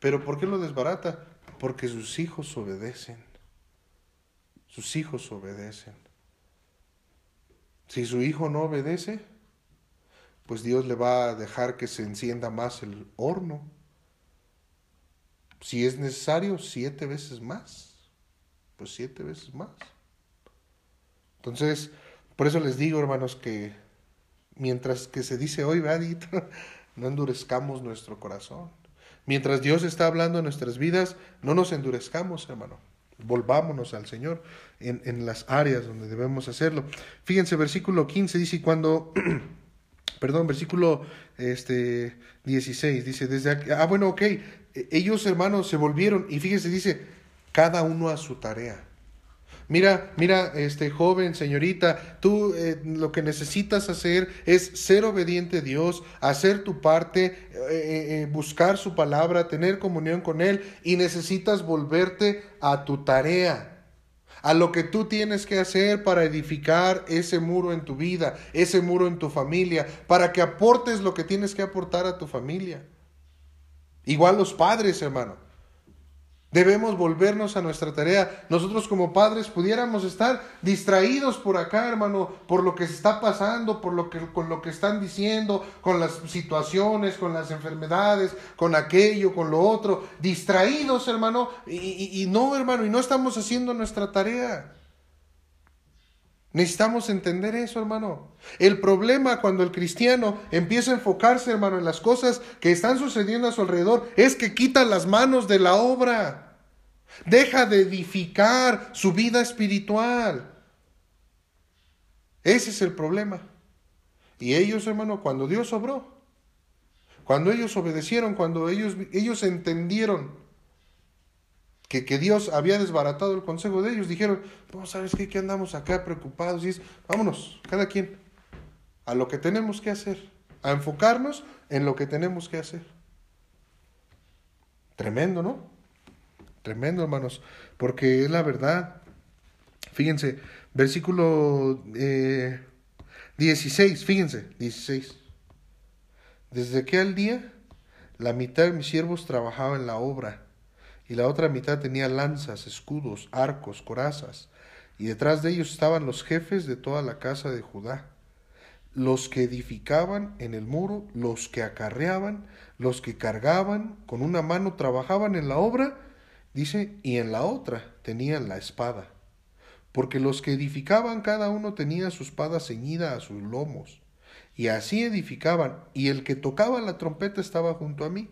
¿Pero por qué lo desbarata? Porque sus hijos obedecen. Sus hijos obedecen. Si su hijo no obedece, pues Dios le va a dejar que se encienda más el horno. Si es necesario, siete veces más. Pues siete veces más. Entonces, por eso les digo, hermanos, que mientras que se dice hoy, Vadito, no endurezcamos nuestro corazón. Mientras Dios está hablando en nuestras vidas, no nos endurezcamos, hermano. Volvámonos al Señor en, en las áreas donde debemos hacerlo. Fíjense, versículo 15 dice, cuando, perdón, versículo este, 16, dice, desde aquí, ah, bueno, ok, ellos hermanos se volvieron y fíjense, dice, cada uno a su tarea. Mira, mira, este joven, señorita, tú eh, lo que necesitas hacer es ser obediente a Dios, hacer tu parte, eh, eh, buscar su palabra, tener comunión con Él y necesitas volverte a tu tarea, a lo que tú tienes que hacer para edificar ese muro en tu vida, ese muro en tu familia, para que aportes lo que tienes que aportar a tu familia. Igual los padres, hermano. Debemos volvernos a nuestra tarea. Nosotros como padres pudiéramos estar distraídos por acá, hermano, por lo que se está pasando, por lo que con lo que están diciendo, con las situaciones, con las enfermedades, con aquello, con lo otro, distraídos, hermano, y, y no, hermano, y no estamos haciendo nuestra tarea. Necesitamos entender eso, hermano. El problema cuando el cristiano empieza a enfocarse, hermano, en las cosas que están sucediendo a su alrededor, es que quita las manos de la obra. Deja de edificar su vida espiritual. Ese es el problema. Y ellos, hermano, cuando Dios obró, cuando ellos obedecieron, cuando ellos, ellos entendieron que, que, Dios había desbaratado el consejo de ellos, dijeron, no, ¿sabes qué? Que andamos acá preocupados. Y es, vámonos, cada quien, a lo que tenemos que hacer, a enfocarnos en lo que tenemos que hacer. Tremendo, ¿no? Tremendo, hermanos, porque es la verdad. Fíjense, versículo 16, eh, fíjense, 16. Desde aquel día, la mitad de mis siervos trabajaba en la obra y la otra mitad tenía lanzas, escudos, arcos, corazas, y detrás de ellos estaban los jefes de toda la casa de Judá, los que edificaban en el muro, los que acarreaban, los que cargaban, con una mano trabajaban en la obra, dice, y en la otra tenían la espada. Porque los que edificaban cada uno tenía su espada ceñida a sus lomos, y así edificaban, y el que tocaba la trompeta estaba junto a mí.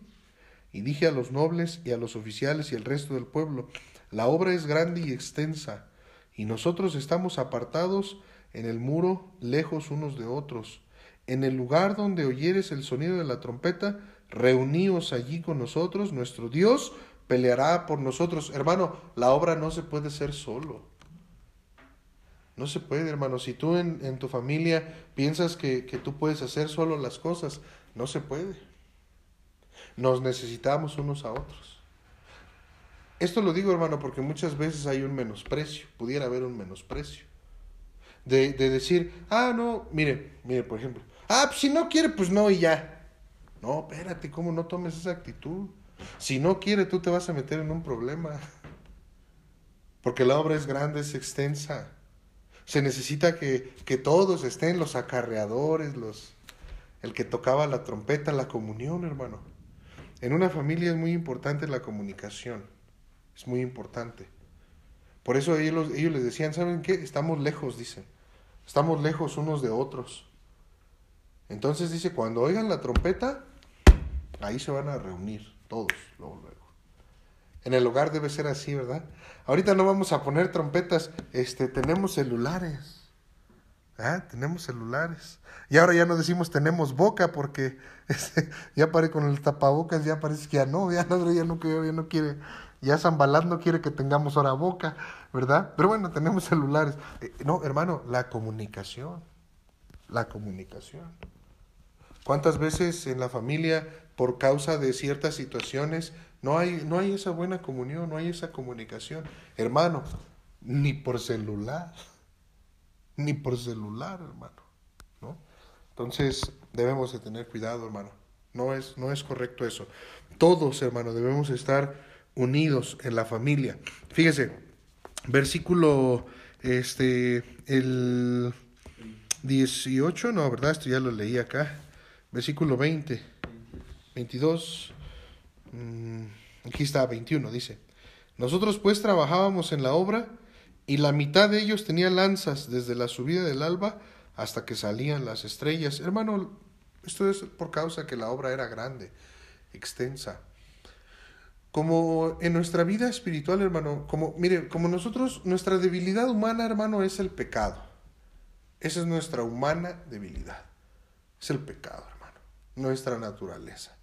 Y dije a los nobles y a los oficiales y al resto del pueblo, la obra es grande y extensa, y nosotros estamos apartados en el muro, lejos unos de otros. En el lugar donde oyeres el sonido de la trompeta, reuníos allí con nosotros, nuestro Dios peleará por nosotros. Hermano, la obra no se puede hacer solo. No se puede, hermano. Si tú en, en tu familia piensas que, que tú puedes hacer solo las cosas, no se puede. Nos necesitamos unos a otros. Esto lo digo, hermano, porque muchas veces hay un menosprecio, pudiera haber un menosprecio. De, de decir, ah, no, mire, mire, por ejemplo, ah, pues si no quiere, pues no y ya. No, espérate, ¿cómo no tomes esa actitud? Si no quiere, tú te vas a meter en un problema. Porque la obra es grande, es extensa. Se necesita que, que todos estén, los acarreadores, los, el que tocaba la trompeta, la comunión, hermano. En una familia es muy importante la comunicación. Es muy importante. Por eso ellos, ellos les decían, ¿saben qué? Estamos lejos, dicen. Estamos lejos unos de otros. Entonces dice, cuando oigan la trompeta, ahí se van a reunir todos, luego, luego. En el hogar debe ser así, ¿verdad? Ahorita no vamos a poner trompetas, este, tenemos celulares. ¿Ah? Tenemos celulares. Y ahora ya no decimos tenemos boca porque ya parece con el tapabocas, ya parece que ya no, ya no, ya no, ya no quiere ya Zambalán no quiere que tengamos ahora boca, ¿verdad? Pero bueno, tenemos celulares. Eh, no, hermano, la comunicación. La comunicación. ¿Cuántas veces en la familia, por causa de ciertas situaciones, no hay, no hay esa buena comunión, no hay esa comunicación? Hermano, ni por celular. Ni por celular, hermano. ¿no? Entonces, debemos de tener cuidado, hermano. No es, no es correcto eso. Todos, hermano, debemos estar unidos en la familia. Fíjese, versículo este el 18, no, ¿verdad? Esto ya lo leí acá. Versículo 20, 22, mm, aquí está 21, dice. Nosotros pues trabajábamos en la obra y la mitad de ellos tenía lanzas desde la subida del alba hasta que salían las estrellas. Hermano, esto es por causa que la obra era grande, extensa. Como en nuestra vida espiritual, hermano, como, mire, como nosotros, nuestra debilidad humana, hermano, es el pecado. Esa es nuestra humana debilidad. Es el pecado, hermano. Nuestra naturaleza.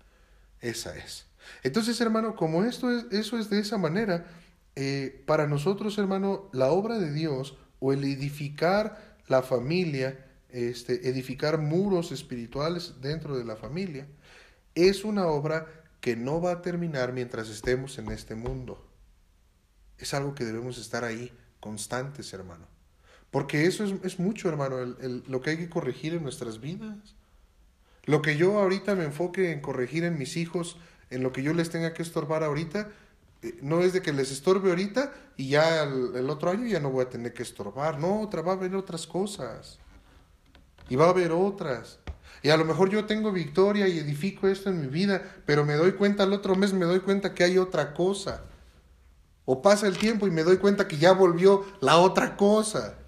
Esa es. Entonces, hermano, como esto es, eso es de esa manera, eh, para nosotros, hermano, la obra de Dios o el edificar la familia, este, edificar muros espirituales dentro de la familia, es una obra que no va a terminar mientras estemos en este mundo. Es algo que debemos estar ahí constantes, hermano. Porque eso es, mucho, hermano, lo que hay que corregir en nuestras vidas. Lo que yo ahorita me enfoque en corregir en mis hijos, en lo que yo les tenga que estorbar ahorita, no es de que les estorbe ahorita y ya el, el, otro año ya no voy a tener que estorbar. No, otra, va a haber otras cosas. Y va a haber otras. Y a lo mejor yo tengo victoria y edifico esto en mi vida, pero me doy cuenta al otro mes, me doy cuenta que hay otra cosa. O pasa el tiempo y me doy cuenta que ya volvió la otra cosa.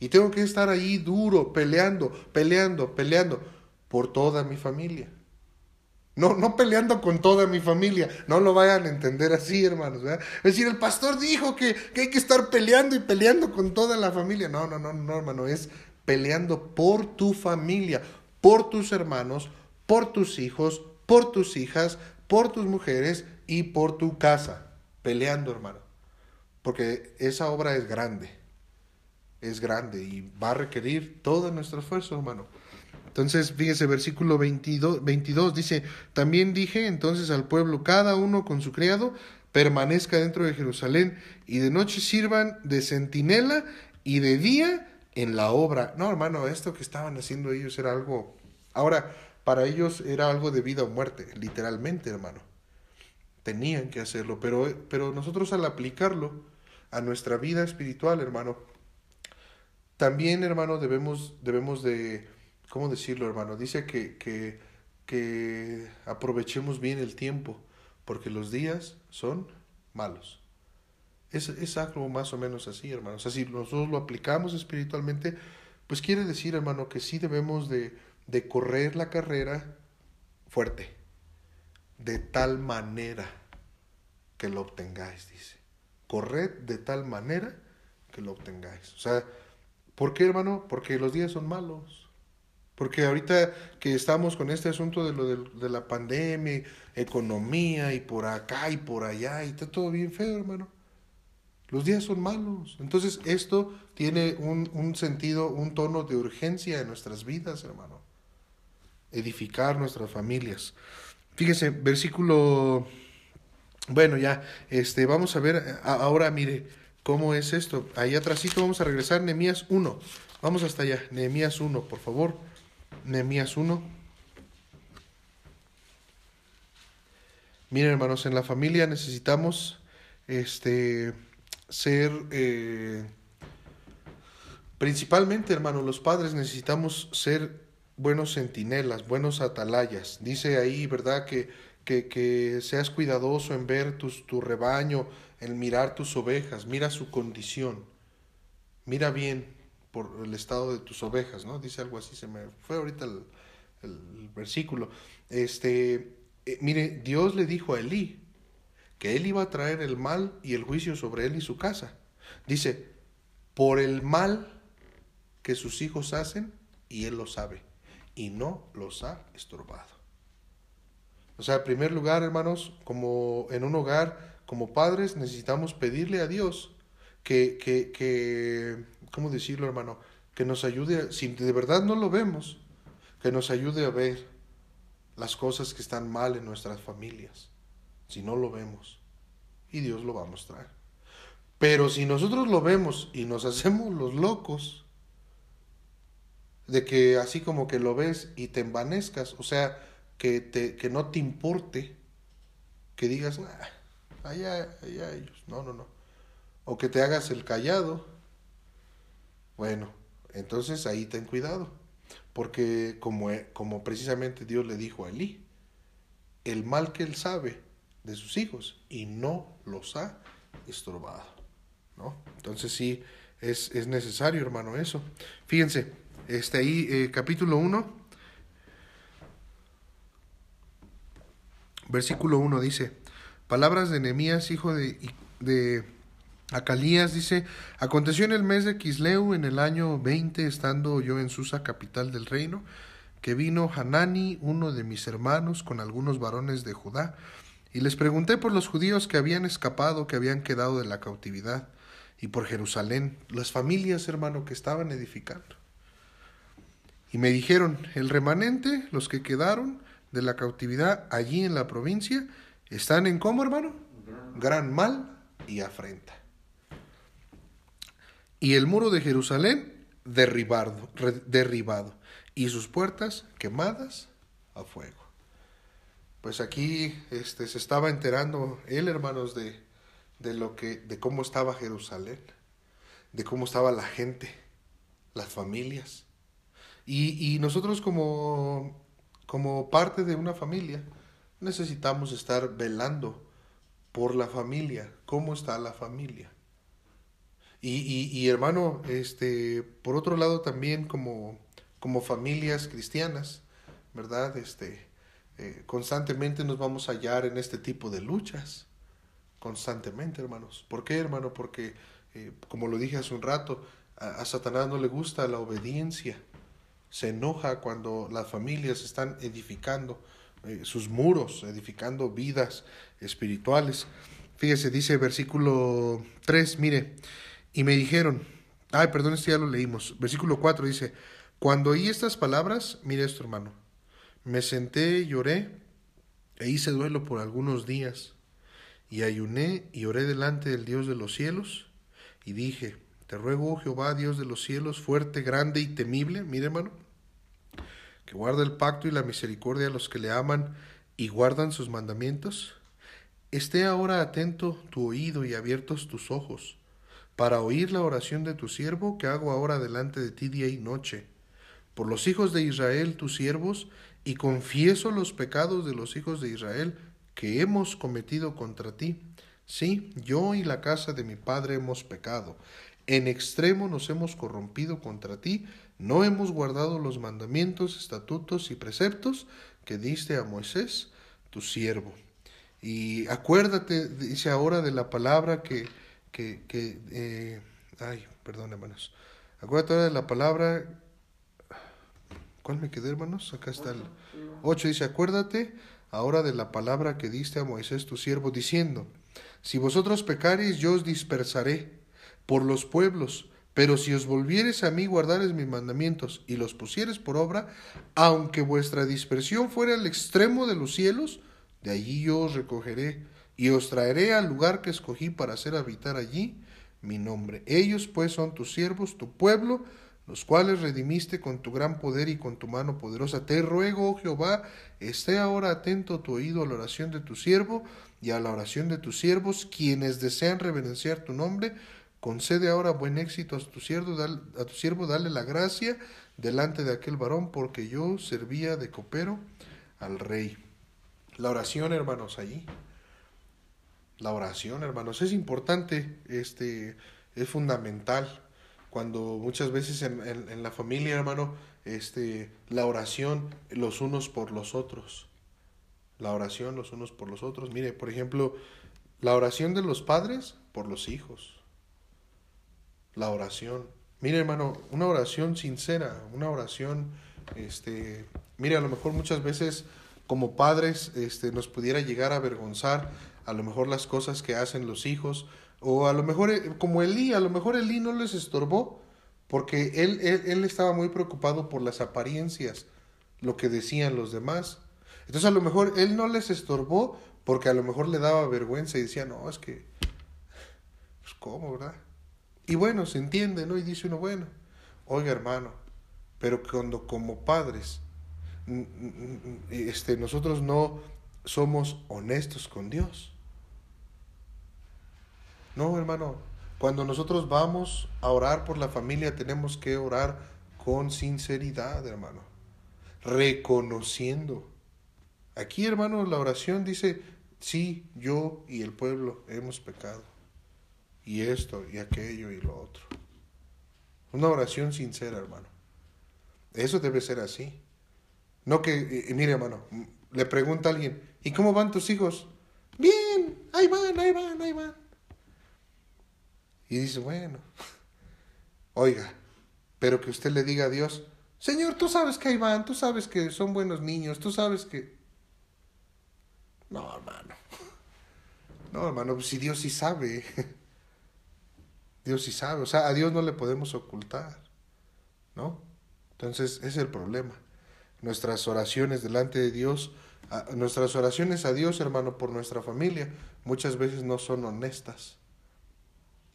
Y tengo que estar ahí duro, peleando, peleando, peleando por toda mi familia. No, no peleando con toda mi familia. No lo vayan a entender así, hermanos. Es decir, el pastor dijo que, que, hay que estar peleando y peleando con toda la familia. No, no, no, no, hermano. Es peleando por tu familia, por tus hermanos, por tus hijos, por tus hijas, por tus mujeres y por tu casa. Peleando, hermano. Porque esa obra es grande. Es grande y va a requerir todo nuestro esfuerzo, hermano. Entonces, fíjese, versículo 22, 22 dice, también dije entonces al pueblo, cada uno con su criado, permanezca dentro de Jerusalén y de noche sirvan de centinela y de día en la obra. No, hermano, esto que estaban haciendo ellos era algo... Ahora, para ellos era algo de vida o muerte, literalmente, hermano. Tenían que hacerlo, pero, pero nosotros al aplicarlo, a nuestra vida espiritual, hermano, también, hermano, debemos, debemos de, ¿cómo decirlo, hermano? Dice que, que, que aprovechemos bien el tiempo, porque los días son malos. Es, es algo más o menos así, hermano. O sea, si nosotros lo aplicamos espiritualmente, pues quiere decir, hermano, que sí debemos de, de correr la carrera fuerte, de tal manera que lo obtengáis, dice. Corred de tal manera que lo obtengáis. O sea, ¿por qué, hermano? Porque los días son malos. Porque ahorita que estamos con este asunto de lo de, de, la pandemia, economía y por acá y por allá, y está todo bien feo, hermano. Los días son malos. Entonces esto tiene un, un sentido, un tono de urgencia en nuestras vidas, hermano. Edificar nuestras familias. Fíjese, versículo bueno, ya, este, vamos a ver ahora, mire, cómo es esto. Ahí atrásito vamos a regresar, Nehemías 1. Vamos hasta allá, Nehemías 1, por favor. Nehemías 1. Miren, hermanos, en la familia necesitamos este, ser, eh, principalmente, hermanos, los padres necesitamos ser buenos centinelas, buenos atalayas. Dice ahí, ¿verdad? Que que, que seas cuidadoso en ver tus, tu rebaño, en mirar tus ovejas, mira su condición, mira bien por el estado de tus ovejas, ¿no? Dice algo así, se me fue ahorita el, versículo. Este, eh, mire, Dios le dijo a Elí que él iba a traer el mal y el juicio sobre él y su casa. Dice, por el mal que sus hijos hacen, y él lo sabe, y no los ha estorbado. O sea, en primer lugar, hermanos, como en un hogar, como padres, necesitamos pedirle a Dios que, que, que ¿cómo decirlo, hermano? Que nos ayude, si de verdad no lo vemos, que nos ayude a ver las cosas que están mal en nuestras familias, si no lo vemos. Y Dios lo va a mostrar. Pero si nosotros lo vemos y nos hacemos los locos, de que así como que lo ves y te envanezcas, o sea, que, te, que no te importe, que digas, allá, allá ellos, no, no, no. O que te hagas el callado. Bueno, entonces ahí ten cuidado, porque como, como precisamente Dios le dijo a Elí, el mal que él sabe de sus hijos y no los ha estorbado, ¿no? Entonces sí, es, es necesario, hermano, eso. Fíjense, este ahí, eh, capítulo 1, Versículo 1 dice, palabras de Nehemías, hijo de, de Acalías, dice, aconteció en el mes de Quisleu, en el año 20, estando yo en Susa, capital del reino, que vino Hanani, uno de mis hermanos, con algunos varones de Judá, y les pregunté por los judíos que habían escapado, que habían quedado de la cautividad, y por Jerusalén, las familias, hermano, que estaban edificando. Y me dijeron, el remanente, los que quedaron, de la cautividad allí en la provincia están en cómo, hermano? Gran mal y afrenta. Y el muro de Jerusalén derribado, derribado y sus puertas quemadas a fuego. Pues aquí este, se estaba enterando él, hermanos, de, de lo que, de cómo estaba Jerusalén, de cómo estaba la gente, las familias. Y, y nosotros como como parte de una familia, necesitamos estar velando por la familia, cómo está la familia. Y, hermano, este, por otro lado también como, como familias cristianas, ¿verdad? Este, eh, constantemente nos vamos a hallar en este tipo de luchas, constantemente, hermanos. ¿Por qué, hermano? Porque, eh, como lo dije hace un rato, a Satanás no le gusta la obediencia se enoja cuando las familias están edificando eh, sus muros, edificando vidas espirituales. Fíjese, dice versículo 3, mire, y me dijeron, ay, perdón, este ya lo leímos, versículo 4 dice, cuando oí estas palabras, mire esto hermano, me senté, lloré, e hice duelo por algunos días, y ayuné y oré delante del Dios de los cielos, y dije, te ruego, oh Jehová, Dios de los cielos, fuerte, grande y temible, mire hermano, que guarda el pacto y la misericordia a los que le aman y guardan sus mandamientos? Esté ahora atento tu oído y abiertos tus ojos, para oír la oración de tu siervo que hago ahora delante de ti día y noche, por los hijos de Israel, tus siervos, y confieso los pecados de los hijos de Israel que hemos cometido contra ti. Sí, yo y la casa de mi padre hemos pecado. En extremo nos hemos corrompido contra ti, no hemos guardado los mandamientos, estatutos y preceptos que diste a Moisés, tu siervo. Y acuérdate, dice ahora, de la palabra que, que, que eh, ay, perdón, hermanos. Acuérdate ahora de la palabra, ¿cuál me quedé, hermanos? Acá está el 8, dice, acuérdate ahora de la palabra que diste a Moisés, tu siervo, diciendo, si vosotros pecareis, yo os dispersaré por los pueblos, pero si os volvieres a mí, guardares mis mandamientos y los pusieres por obra, aunque vuestra dispersión fuera al extremo de los cielos, de allí yo os recogeré y os traeré al lugar que escogí para hacer habitar allí mi nombre. Ellos pues son tus siervos, tu pueblo, los cuales redimiste con tu gran poder y con tu mano poderosa. Te ruego, oh Jehová, esté ahora atento tu oído a la oración de tu siervo y a la oración de tus siervos, quienes desean reverenciar tu nombre, Concede ahora buen éxito a tu siervo, a tu siervo, dale la gracia delante de aquel varón, porque yo servía de copero al rey. La oración, hermanos, allí. La oración, hermanos, es importante, este, es fundamental. Cuando muchas veces en, en la familia, hermano, este, la oración los unos por los otros. La oración los unos por los otros. Mire, por ejemplo, la oración de los padres por los hijos la oración. Mire, hermano, una oración sincera, una oración, este, mire, a lo mejor muchas veces como padres este, nos pudiera llegar a avergonzar a lo mejor las cosas que hacen los hijos, o a lo mejor eh, como Elí, a lo mejor Elí no les estorbó, porque él, él, él estaba muy preocupado por las apariencias, lo que decían los demás. Entonces a lo mejor él no les estorbó porque a lo mejor le daba vergüenza y decía, no, es que, pues cómo, ¿verdad? Y bueno, se entiende, ¿no? Y dice uno, bueno, oiga hermano, pero cuando como padres este, nosotros no somos honestos con Dios. No, hermano, cuando nosotros vamos a orar por la familia tenemos que orar con sinceridad, hermano, reconociendo. Aquí, hermano, la oración dice, sí, yo y el pueblo hemos pecado y esto y aquello y lo otro. Una oración sincera, hermano. Eso debe ser así. No que, mire, hermano, le pregunta a alguien, ¿y cómo van tus hijos? Bien, ahí van, ahí van, ahí van. Y dice, bueno, oiga, pero que usted le diga a Dios, Señor, tú sabes que ahí van, tú sabes que son buenos niños, tú sabes que... No, hermano. No, hermano, si Dios sí sabe. Dios sí sabe, o sea, a Dios no le podemos ocultar, ¿no? Entonces, es el problema. Nuestras oraciones delante de Dios, nuestras oraciones a Dios, hermano, por nuestra familia, muchas veces no son honestas,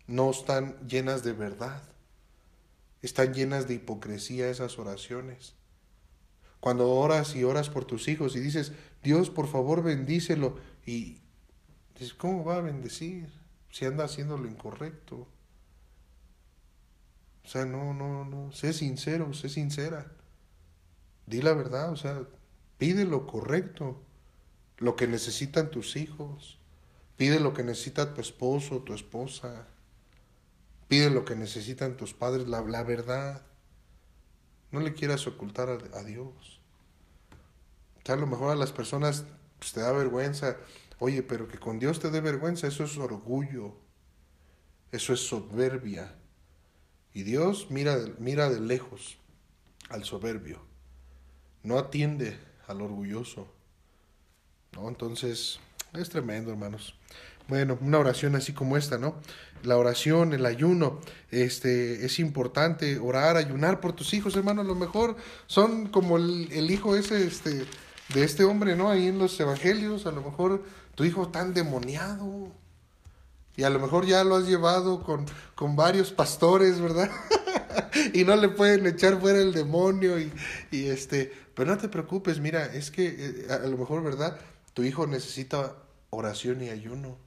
no están llenas de verdad, están llenas de hipocresía esas oraciones. Cuando oras y oras por tus hijos y dices, Dios, por favor, bendícelo, y dices, ¿cómo va a bendecir si anda haciendo lo incorrecto? O sea, no, no, no, sé sincero, sé sincera. Di la verdad, o sea, pide lo correcto, lo que necesitan tus hijos. Pide lo que necesita tu esposo, tu esposa. Pide lo que necesitan tus padres, la, verdad. No le quieras ocultar a, a, Dios. O sea, a lo mejor a las personas pues, te da vergüenza. Oye, pero que con Dios te dé vergüenza, eso es orgullo. Eso es soberbia. Y Dios mira, mira de lejos al soberbio, no atiende al orgulloso. ¿no? Entonces, es tremendo, hermanos. Bueno, una oración así como esta, ¿no? La oración, el ayuno, este, es importante orar, ayunar por tus hijos, hermano. A lo mejor son como el, el hijo ese, este, de este hombre, ¿no? Ahí en los evangelios, a lo mejor tu hijo tan demoniado, y a lo mejor ya lo has llevado con, con varios pastores, ¿verdad? y no le pueden echar fuera el demonio y, y, este, pero no te preocupes, mira, es que eh, a lo mejor, ¿verdad? Tu hijo necesita oración y ayuno.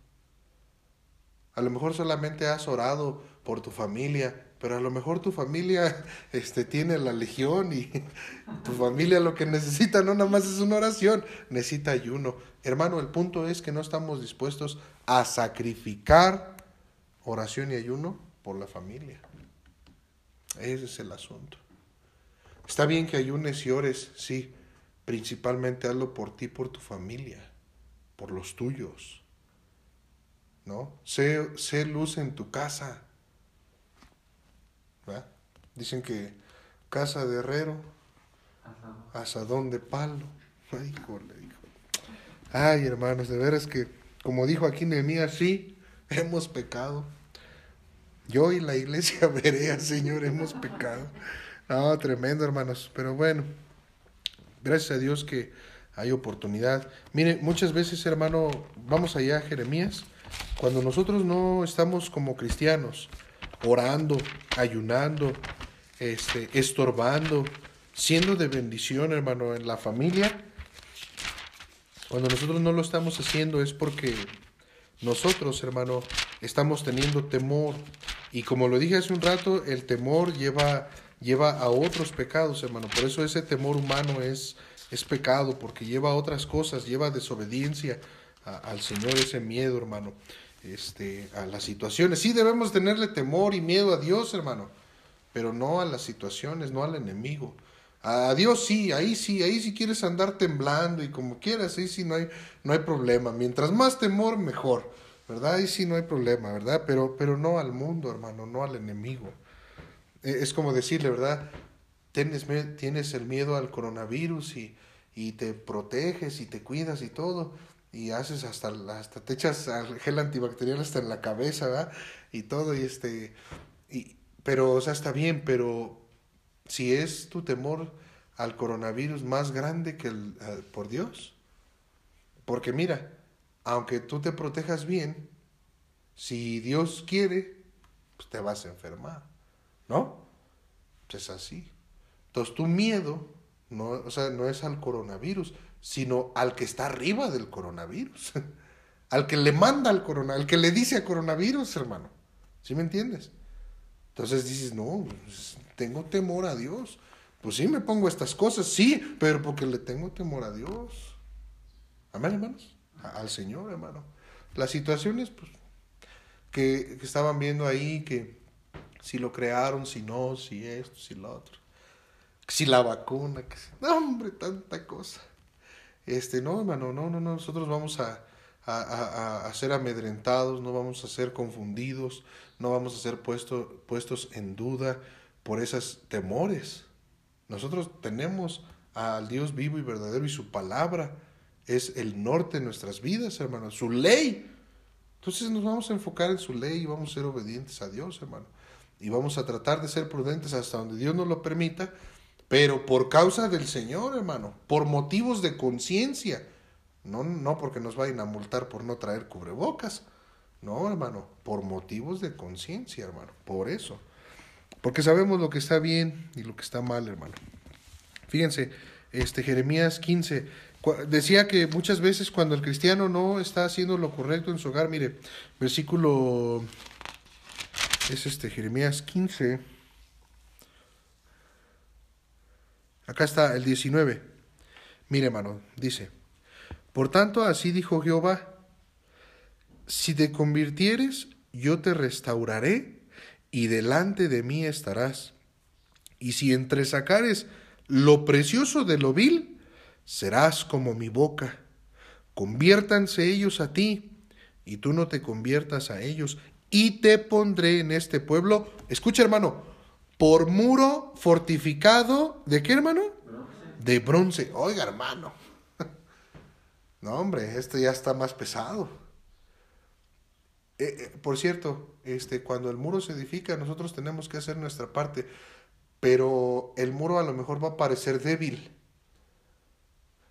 A lo mejor solamente has orado por tu familia, pero a lo mejor tu familia este, tiene la legión y tu familia lo que necesita no nada más es una oración, necesita ayuno. Hermano, el punto es que no estamos dispuestos a sacrificar oración y ayuno por la familia. Ese es el asunto. Está bien que ayunes y ores, sí, principalmente hazlo por ti, por tu familia, por los tuyos. ¿No? Sé, sé luz en tu casa Dicen que casa de herrero, asadón de palo. Ay, Ay, hermanos, de veras que, como dijo aquí Nehemías, sí, hemos pecado. Yo y la iglesia veré al Señor, hemos pecado. No, tremendo, hermanos. Pero bueno, gracias a Dios que hay oportunidad. Mire, muchas veces, hermano, vamos allá a Jeremías, cuando nosotros no estamos como cristianos, orando, ayunando, este, estorbando, siendo de bendición, hermano, en la familia. Cuando nosotros no lo estamos haciendo es porque nosotros, hermano, estamos teniendo temor. Y como lo dije hace un rato, el temor lleva, lleva a otros pecados, hermano. Por eso ese temor humano es, es pecado, porque lleva a otras cosas, lleva desobediencia al Señor, ese miedo, hermano este, a las situaciones. Sí debemos tenerle temor y miedo a Dios, hermano, pero no a las situaciones, no al enemigo. A Dios sí, ahí sí, ahí sí quieres andar temblando y como quieras, ahí sí no hay, no hay problema. Mientras más temor, mejor, ¿verdad? Ahí sí no hay problema, ¿verdad? Pero, pero no al mundo, hermano, no al enemigo. E, es como decirle, ¿verdad? Tienes, tienes el miedo al coronavirus y, y te proteges y te cuidas y todo, y haces hasta, hasta te echas gel antibacterial hasta en la cabeza, ¿verdad? Y todo, y este, y, pero, o sea, está bien, pero si es tu temor al coronavirus más grande que el, por Dios, porque mira, aunque tú te protejas bien, si Dios quiere, pues te vas a enfermar, ¿no? Pues es así. Entonces tu miedo, no, o sea, no es al coronavirus, sino al que está arriba del coronavirus, al que le manda al coronavirus, al que le dice a coronavirus, hermano. ¿Sí me entiendes? Entonces dices, no, pues, tengo temor a Dios. Pues sí, me pongo estas cosas, sí, pero porque le tengo temor a Dios. Amén, hermanos. al Señor, hermano. Las situaciones, pues, que, estaban viendo ahí, que si lo crearon, si no, si esto, si lo otro. Si la vacuna, que... No, hombre, tanta cosa. Este, no, hermano, no, no, no, nosotros vamos a, a, a, ser amedrentados, no vamos a ser confundidos, no vamos a ser puesto, puestos en duda por esos temores. Nosotros tenemos al Dios vivo y verdadero y su palabra es el norte de nuestras vidas, hermano, su ley. Entonces nos vamos a enfocar en su ley y vamos a ser obedientes a Dios, hermano. Y vamos a tratar de ser prudentes hasta donde Dios nos lo permita pero por causa del Señor, hermano, por motivos de conciencia. No, no porque nos vayan a multar por no traer cubrebocas. No, hermano, por motivos de conciencia, hermano, por eso. Porque sabemos lo que está bien y lo que está mal, hermano. Fíjense, este Jeremías 15 decía que muchas veces cuando el cristiano no está haciendo lo correcto en su hogar, mire, versículo es este Jeremías 15 Acá está el 19. Mire, hermano, dice, por tanto, así dijo Jehová, si te convirtieres, yo te restauraré y delante de mí estarás. Y si entresacares lo precioso de lo vil, serás como mi boca. Conviértanse ellos a ti, y tú no te conviertas a ellos, y te pondré en este pueblo. Escucha, hermano, por muro fortificado, ¿de qué hermano? De bronce. Oiga, hermano. No, hombre, este ya está más pesado. Eh, eh, por cierto, este, cuando el muro se edifica, nosotros tenemos que hacer nuestra parte, pero el muro a lo mejor va a parecer débil.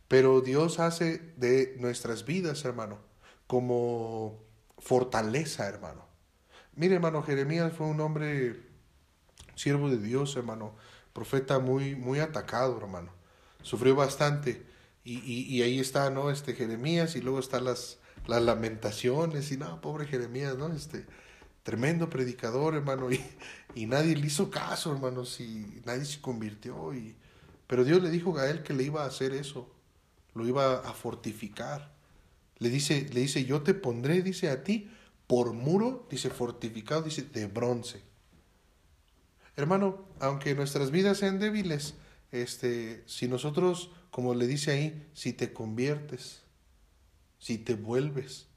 Pero Dios hace de nuestras vidas, hermano, como fortaleza, hermano. Mire, hermano, Jeremías fue un hombre siervo de Dios, hermano, profeta muy, muy atacado, hermano. Sufrió bastante. Y, y, ahí está, ¿no? Este Jeremías y luego están las, las lamentaciones y no, pobre Jeremías, ¿no? Este, tremendo predicador, hermano, y, y nadie le hizo caso, hermanos, y nadie se convirtió. Y, pero Dios le dijo a él que le iba a hacer eso, lo iba a fortificar. Le dice, le dice, yo te pondré, dice a ti, por muro, dice, fortificado, dice, de bronce. Hermano, aunque nuestras vidas sean débiles, este, si nosotros, como le dice ahí, si te conviertes, si te vuelves,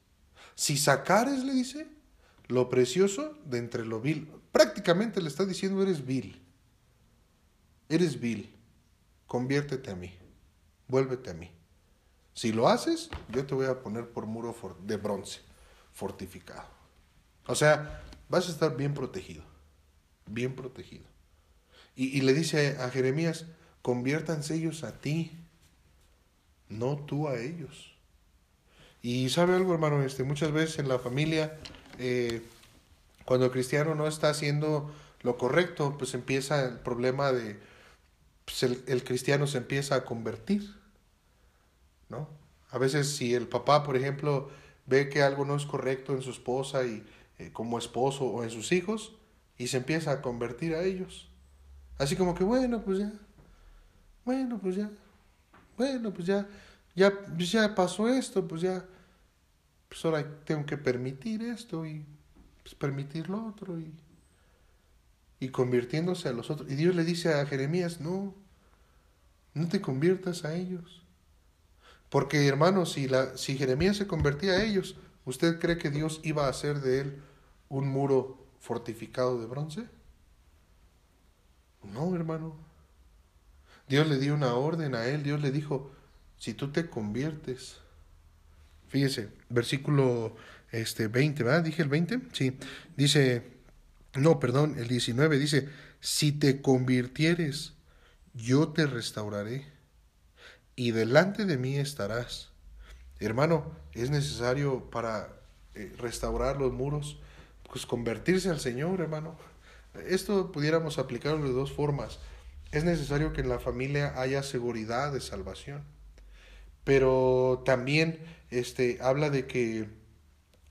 si sacares, le dice, lo precioso de entre lo vil. Prácticamente le está diciendo, eres vil. Eres vil. Conviértete a mí. Vuélvete a mí. Si lo haces, yo te voy a poner por muro de bronce, fortificado. O sea, vas a estar bien protegido. Bien protegido. Y, le dice a Jeremías, conviértanse ellos a ti, no tú a ellos. Y sabe algo, hermano, este, muchas veces en la familia eh, cuando el cristiano no está haciendo lo correcto, pues empieza el problema de, pues el, cristiano se empieza a convertir, ¿no? A veces si el papá, por ejemplo, ve que algo no es correcto en su esposa y eh, como esposo o en sus hijos, y se empieza a convertir a ellos. Así como que, bueno, pues ya, bueno, pues ya, bueno, pues ya, ya, pues ya pasó esto, pues ya, pues ahora tengo que permitir esto y pues permitir lo otro y, y convirtiéndose a los otros. Y Dios le dice a Jeremías, no, no te conviertas a ellos. Porque hermano, si, la, si Jeremías se convertía a ellos, ¿usted cree que Dios iba a hacer de él un muro fortificado de bronce? No, hermano. Dios le dio una orden a él, Dios le dijo, si tú te conviertes, Fíjese, versículo este, 20, ¿verdad? Dije el 20, sí. Dice, no, perdón, el 19 dice, si te convirtieres, yo te restauraré y delante de mí estarás. Hermano, es necesario para eh, restaurar los muros, pues convertirse al Señor, hermano. Esto pudiéramos aplicarlo de dos formas. Es necesario que en la familia haya seguridad de salvación, pero también este, habla de que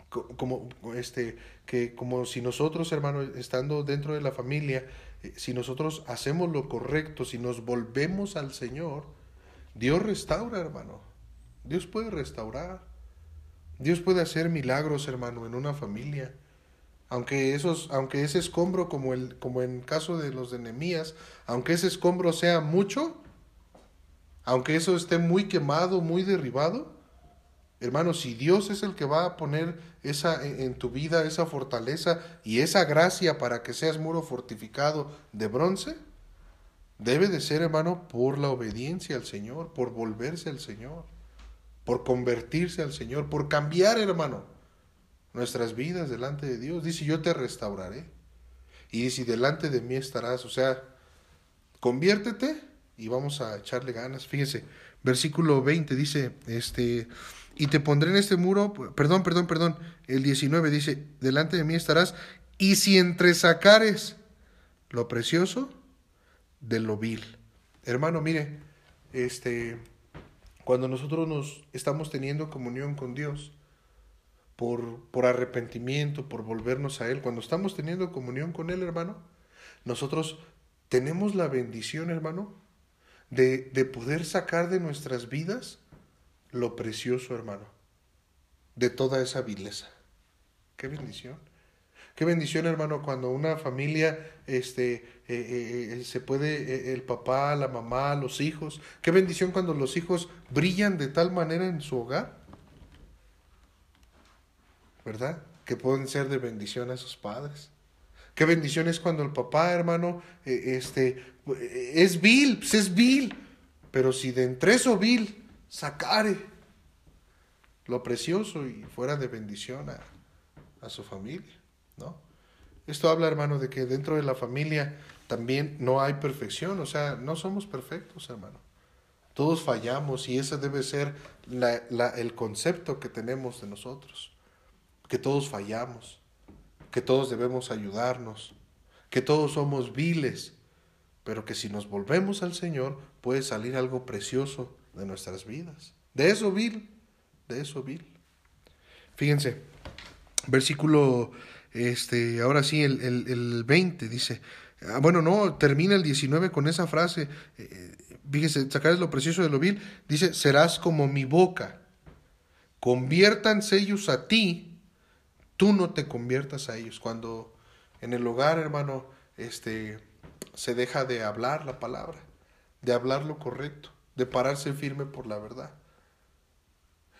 como este que como si nosotros hermanos estando dentro de la familia eh, si nosotros hacemos lo correcto si nos volvemos al Señor Dios restaura hermano Dios puede restaurar Dios puede hacer milagros hermano en una familia aunque esos aunque ese escombro como el como en caso de los de aunque ese escombro sea mucho aunque eso esté muy quemado muy derribado Hermano, si Dios es el que va a poner esa en tu vida esa fortaleza y esa gracia para que seas muro fortificado de bronce, debe de ser, hermano, por la obediencia al Señor, por volverse al Señor, por convertirse al Señor, por cambiar, hermano, nuestras vidas delante de Dios. Dice, yo te restauraré. Y dice, delante de mí estarás. O sea, conviértete y vamos a echarle ganas. Fíjese, versículo 20 dice, este y te pondré en este muro, perdón, perdón, perdón, el 19 dice, delante de mí estarás, y si entresacares lo precioso de lo vil. Hermano, mire, este, cuando nosotros nos estamos teniendo comunión con Dios, por, por arrepentimiento, por volvernos a Él, cuando estamos teniendo comunión con Él, hermano, nosotros tenemos la bendición, hermano, de, de poder sacar de nuestras vidas lo precioso, hermano, de toda esa vileza. Qué bendición. Qué bendición, hermano, cuando una familia, este, eh, eh, eh, se puede, el papá, la mamá, los hijos. Qué bendición cuando los hijos brillan de tal manera en su hogar. ¿Verdad? Que pueden ser de bendición a sus padres. Qué bendición es cuando el papá, hermano, este, es vil, pues es vil. Pero si de entre eso vil sacare lo precioso y fuera de bendición a, a su familia, ¿no? Esto habla, hermano, de que dentro de la familia también no hay perfección, o sea, no somos perfectos, hermano. Todos fallamos y ese debe ser la, el concepto que tenemos de nosotros, que todos fallamos, que todos debemos ayudarnos, que todos somos viles, pero que si nos volvemos al Señor puede salir algo precioso de nuestras vidas. De eso vil, de eso vil. Fíjense, versículo este, ahora sí, el, el, el 20 dice, ah, bueno, no, termina el 19 con esa frase, eh, fíjese, sacar lo precioso de lo vil, dice, serás como mi boca, conviértanse ellos a ti, tú no te conviertas a ellos. Cuando en el hogar, hermano, este, se deja de hablar la palabra, de hablar lo correcto, de pararse firme por la verdad.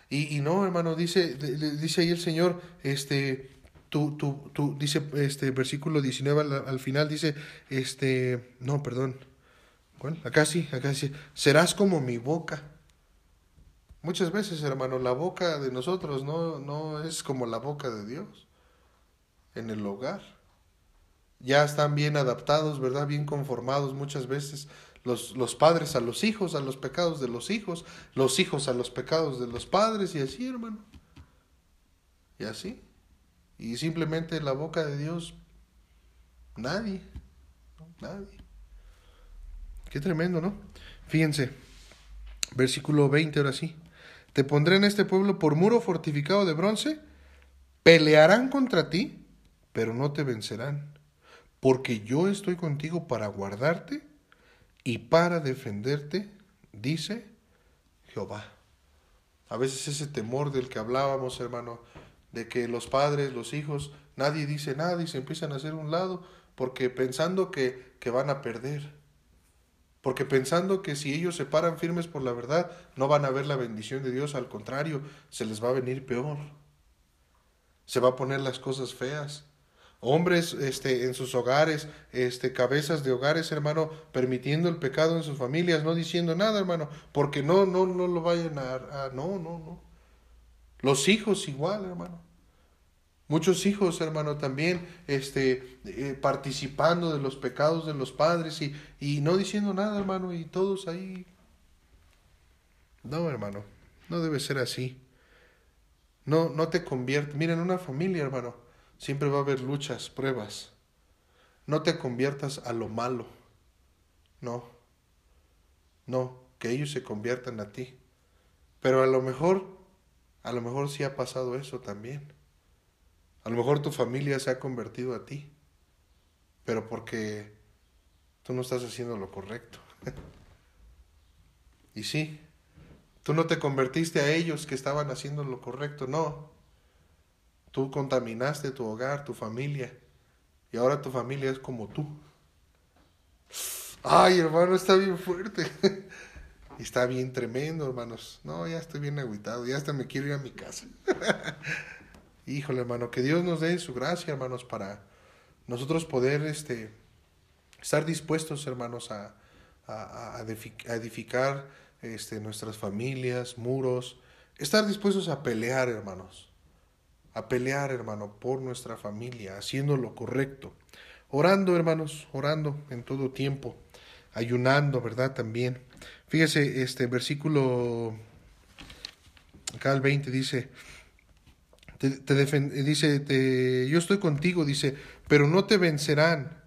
Y, y no, hermano, dice, dice ahí el Señor, este, tú, tú, tú, dice este versículo 19 al, al, final, dice, este, no, perdón, bueno, acá sí, acá sí, serás como mi boca. Muchas veces, hermano, la boca de nosotros no, no es como la boca de Dios en el hogar. Ya están bien adaptados, ¿verdad? Bien conformados muchas veces los, los padres a los hijos, a los pecados de los hijos, los hijos a los pecados de los padres y así, hermano. Y así. Y simplemente en la boca de Dios, nadie, nadie. Qué tremendo, ¿no? Fíjense, versículo 20 ahora sí. Te pondré en este pueblo por muro fortificado de bronce, pelearán contra ti, pero no te vencerán, porque yo estoy contigo para guardarte y para defenderte, dice Jehová. A veces ese temor del que hablábamos, hermano, de que los padres, los hijos, nadie dice nada y se empiezan a hacer un lado porque pensando que, que van a perder. Porque pensando que si ellos se paran firmes por la verdad, no van a ver la bendición de Dios, al contrario, se les va a venir peor. Se va a poner las cosas feas hombres este, en sus hogares, este, cabezas de hogares, hermano, permitiendo el pecado en sus familias, no diciendo nada, hermano, porque no, no, no lo vayan a, no, no, no. Los hijos igual, hermano. Muchos hijos, hermano, también este, eh, participando de los pecados de los padres y, y no diciendo nada, hermano, y todos ahí. No, hermano, no debe ser así. No, no te convierte. Miren, una familia, hermano, Siempre va a haber luchas, pruebas. No te conviertas a lo malo. No. No, que ellos se conviertan a ti. Pero a lo mejor, a lo mejor sí ha pasado eso también. A lo mejor tu familia se ha convertido a ti. Pero porque tú no estás haciendo lo correcto. y sí, tú no te convertiste a ellos que estaban haciendo lo correcto, no. Tú contaminaste tu hogar, tu familia, y ahora tu familia es como tú. Ay, hermano, está bien fuerte. está bien tremendo, hermanos. No, ya estoy bien agüitado, ya hasta me quiero ir a mi casa. Híjole, hermano, que Dios nos dé su gracia, hermanos, para nosotros poder este, estar dispuestos, hermanos, a, a, a edificar este, nuestras familias, muros, estar dispuestos a pelear, hermanos a pelear, hermano, por nuestra familia, haciendo lo correcto. Orando, hermanos, orando en todo tiempo, ayunando, ¿verdad? También. Fíjese, este versículo, acá el 20 dice, te, dice, te, yo estoy contigo, dice, pero no te vencerán,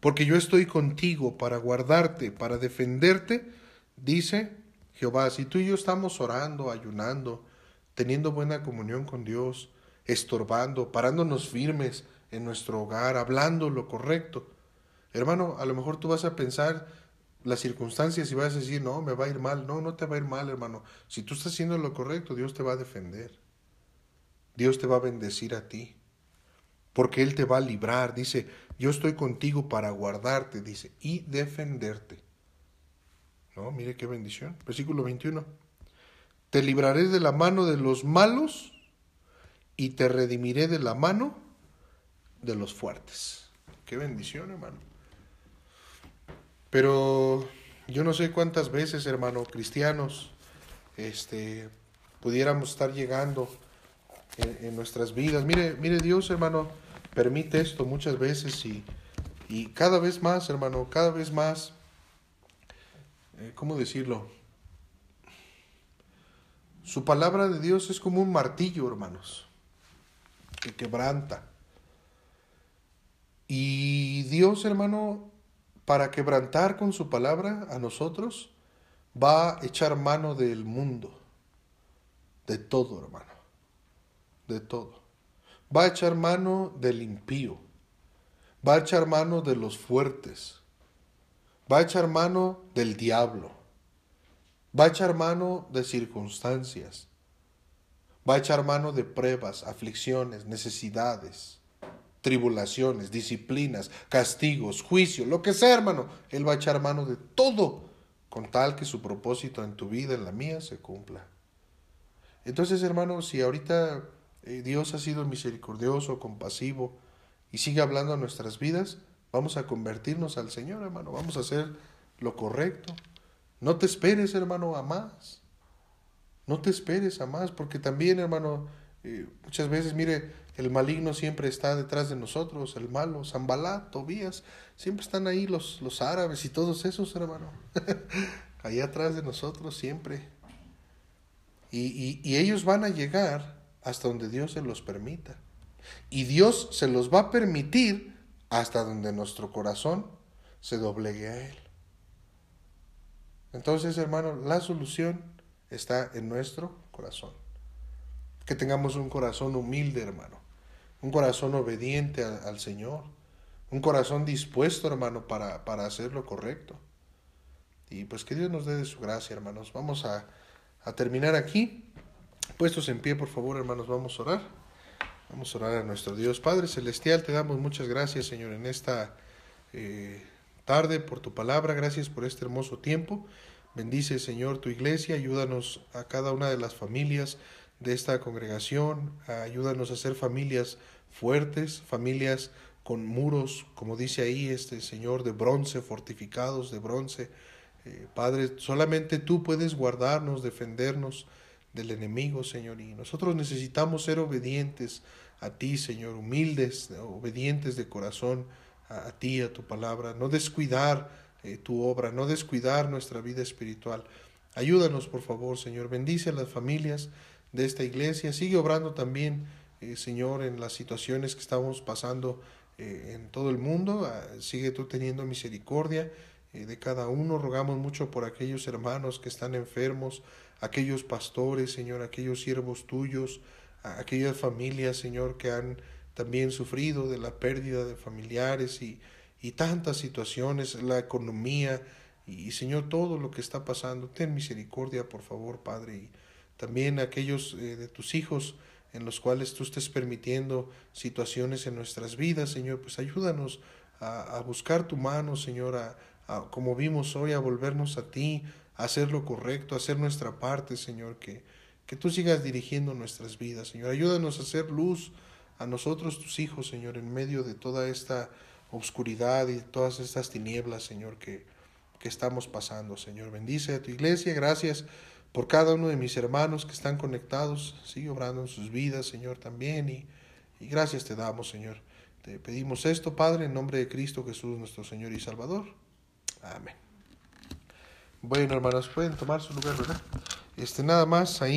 porque yo estoy contigo para guardarte, para defenderte, dice Jehová. Si tú y yo estamos orando, ayunando, teniendo buena comunión con Dios, estorbando, parándonos firmes en nuestro hogar, hablando lo correcto. Hermano, a lo mejor tú vas a pensar las circunstancias y vas a decir, no, me va a ir mal. No, no te va a ir mal, hermano. Si tú estás haciendo lo correcto, Dios te va a defender. Dios te va a bendecir a ti. Porque Él te va a librar. Dice, yo estoy contigo para guardarte, dice, y defenderte. No, mire qué bendición. Versículo 21. Te libraré de la mano de los malos y te redimiré de la mano de los fuertes. Qué bendición, hermano. Pero yo no sé cuántas veces, hermano, cristianos, este, pudiéramos estar llegando en, nuestras vidas. Mire, mire, Dios, hermano, permite esto muchas veces y, y cada vez más, hermano, cada vez más, eh, ¿cómo decirlo? Su palabra de Dios es como un martillo, hermanos que quebranta. Y Dios, hermano, para quebrantar con su palabra a nosotros, va a echar mano del mundo, de todo, hermano, de todo. va a echar mano del impío, va a echar mano de los fuertes, va a echar mano del diablo, va a echar mano de circunstancias, va a echar mano de pruebas, aflicciones, necesidades, tribulaciones, disciplinas, castigos, juicio, lo que sea, hermano. Él va a echar mano de todo con tal que su propósito en tu vida, en la mía, se cumpla. Entonces, hermano, si ahorita Dios ha sido misericordioso, compasivo y sigue hablando a nuestras vidas, vamos a convertirnos al Señor, hermano. Vamos a hacer lo correcto. No te esperes, hermano, a más. No te esperes a más, porque también, hermano, eh, muchas veces, mire, el maligno siempre está detrás de nosotros, el malo, Zambalá, Tobías, siempre están ahí los, los árabes y todos esos, hermano. Allá atrás de nosotros siempre. Y, y, ellos van a llegar hasta donde Dios se los permita. Y Dios se los va a permitir hasta donde nuestro corazón se doblegue a Él. Entonces, hermano, la solución está en nuestro corazón. Que tengamos un corazón humilde, hermano. Un corazón obediente al, Señor. Un corazón dispuesto, hermano, para, para hacer lo correcto. Y pues que Dios nos dé de su gracia, hermanos. Vamos a, a terminar aquí. Puestos en pie, por favor, hermanos, vamos a orar. Vamos a orar a nuestro Dios. Padre Celestial, te damos muchas gracias, Señor, en esta eh, tarde por tu palabra. Gracias por este hermoso tiempo. Bendice, Señor, tu iglesia. Ayúdanos a cada una de las familias de esta congregación. Ayúdanos a ser familias fuertes, familias con muros, como dice ahí este Señor, de bronce, fortificados de bronce. Eh, Padre, solamente tú puedes guardarnos, defendernos del enemigo, Señor, y nosotros necesitamos ser obedientes a ti, Señor, humildes, obedientes de corazón a, ti, a tu palabra, no descuidar eh, tu obra, no descuidar nuestra vida espiritual. Ayúdanos, por favor, Señor, bendice a las familias de esta iglesia, sigue obrando también, eh, Señor, en las situaciones que estamos pasando en todo el mundo, ah, sigue tú teniendo misericordia eh, de cada uno. Rogamos mucho por aquellos hermanos que están enfermos, aquellos pastores, Señor, aquellos siervos tuyos, aquellas familias, Señor, que han también sufrido de la pérdida de familiares y, y tantas situaciones, la economía y, Señor, todo lo que está pasando. Ten misericordia, por favor, Padre, y también aquellos eh, de tus hijos en los cuales tú estés permitiendo situaciones en nuestras vidas, Señor, pues ayúdanos a, a buscar tu mano, Señor, a, como vimos hoy, a volvernos a ti, a hacer lo correcto, hacer nuestra parte, Señor, que, que tú sigas dirigiendo nuestras vidas, Señor. Ayúdanos a hacer luz a nosotros, tus hijos, Señor, en medio de toda esta oscuridad y todas estas tinieblas, Señor, que, que estamos pasando, Señor. Bendice a tu iglesia, gracias por cada uno de mis hermanos que están conectados, sigue obrando en sus vidas, Señor, también, y, y gracias te damos, Señor. Te pedimos esto, Padre, en nombre de Cristo Jesús, nuestro Señor y Salvador. Amén. Bueno, hermanos, pueden tomar su lugar, ¿verdad? Este, nada más ahí.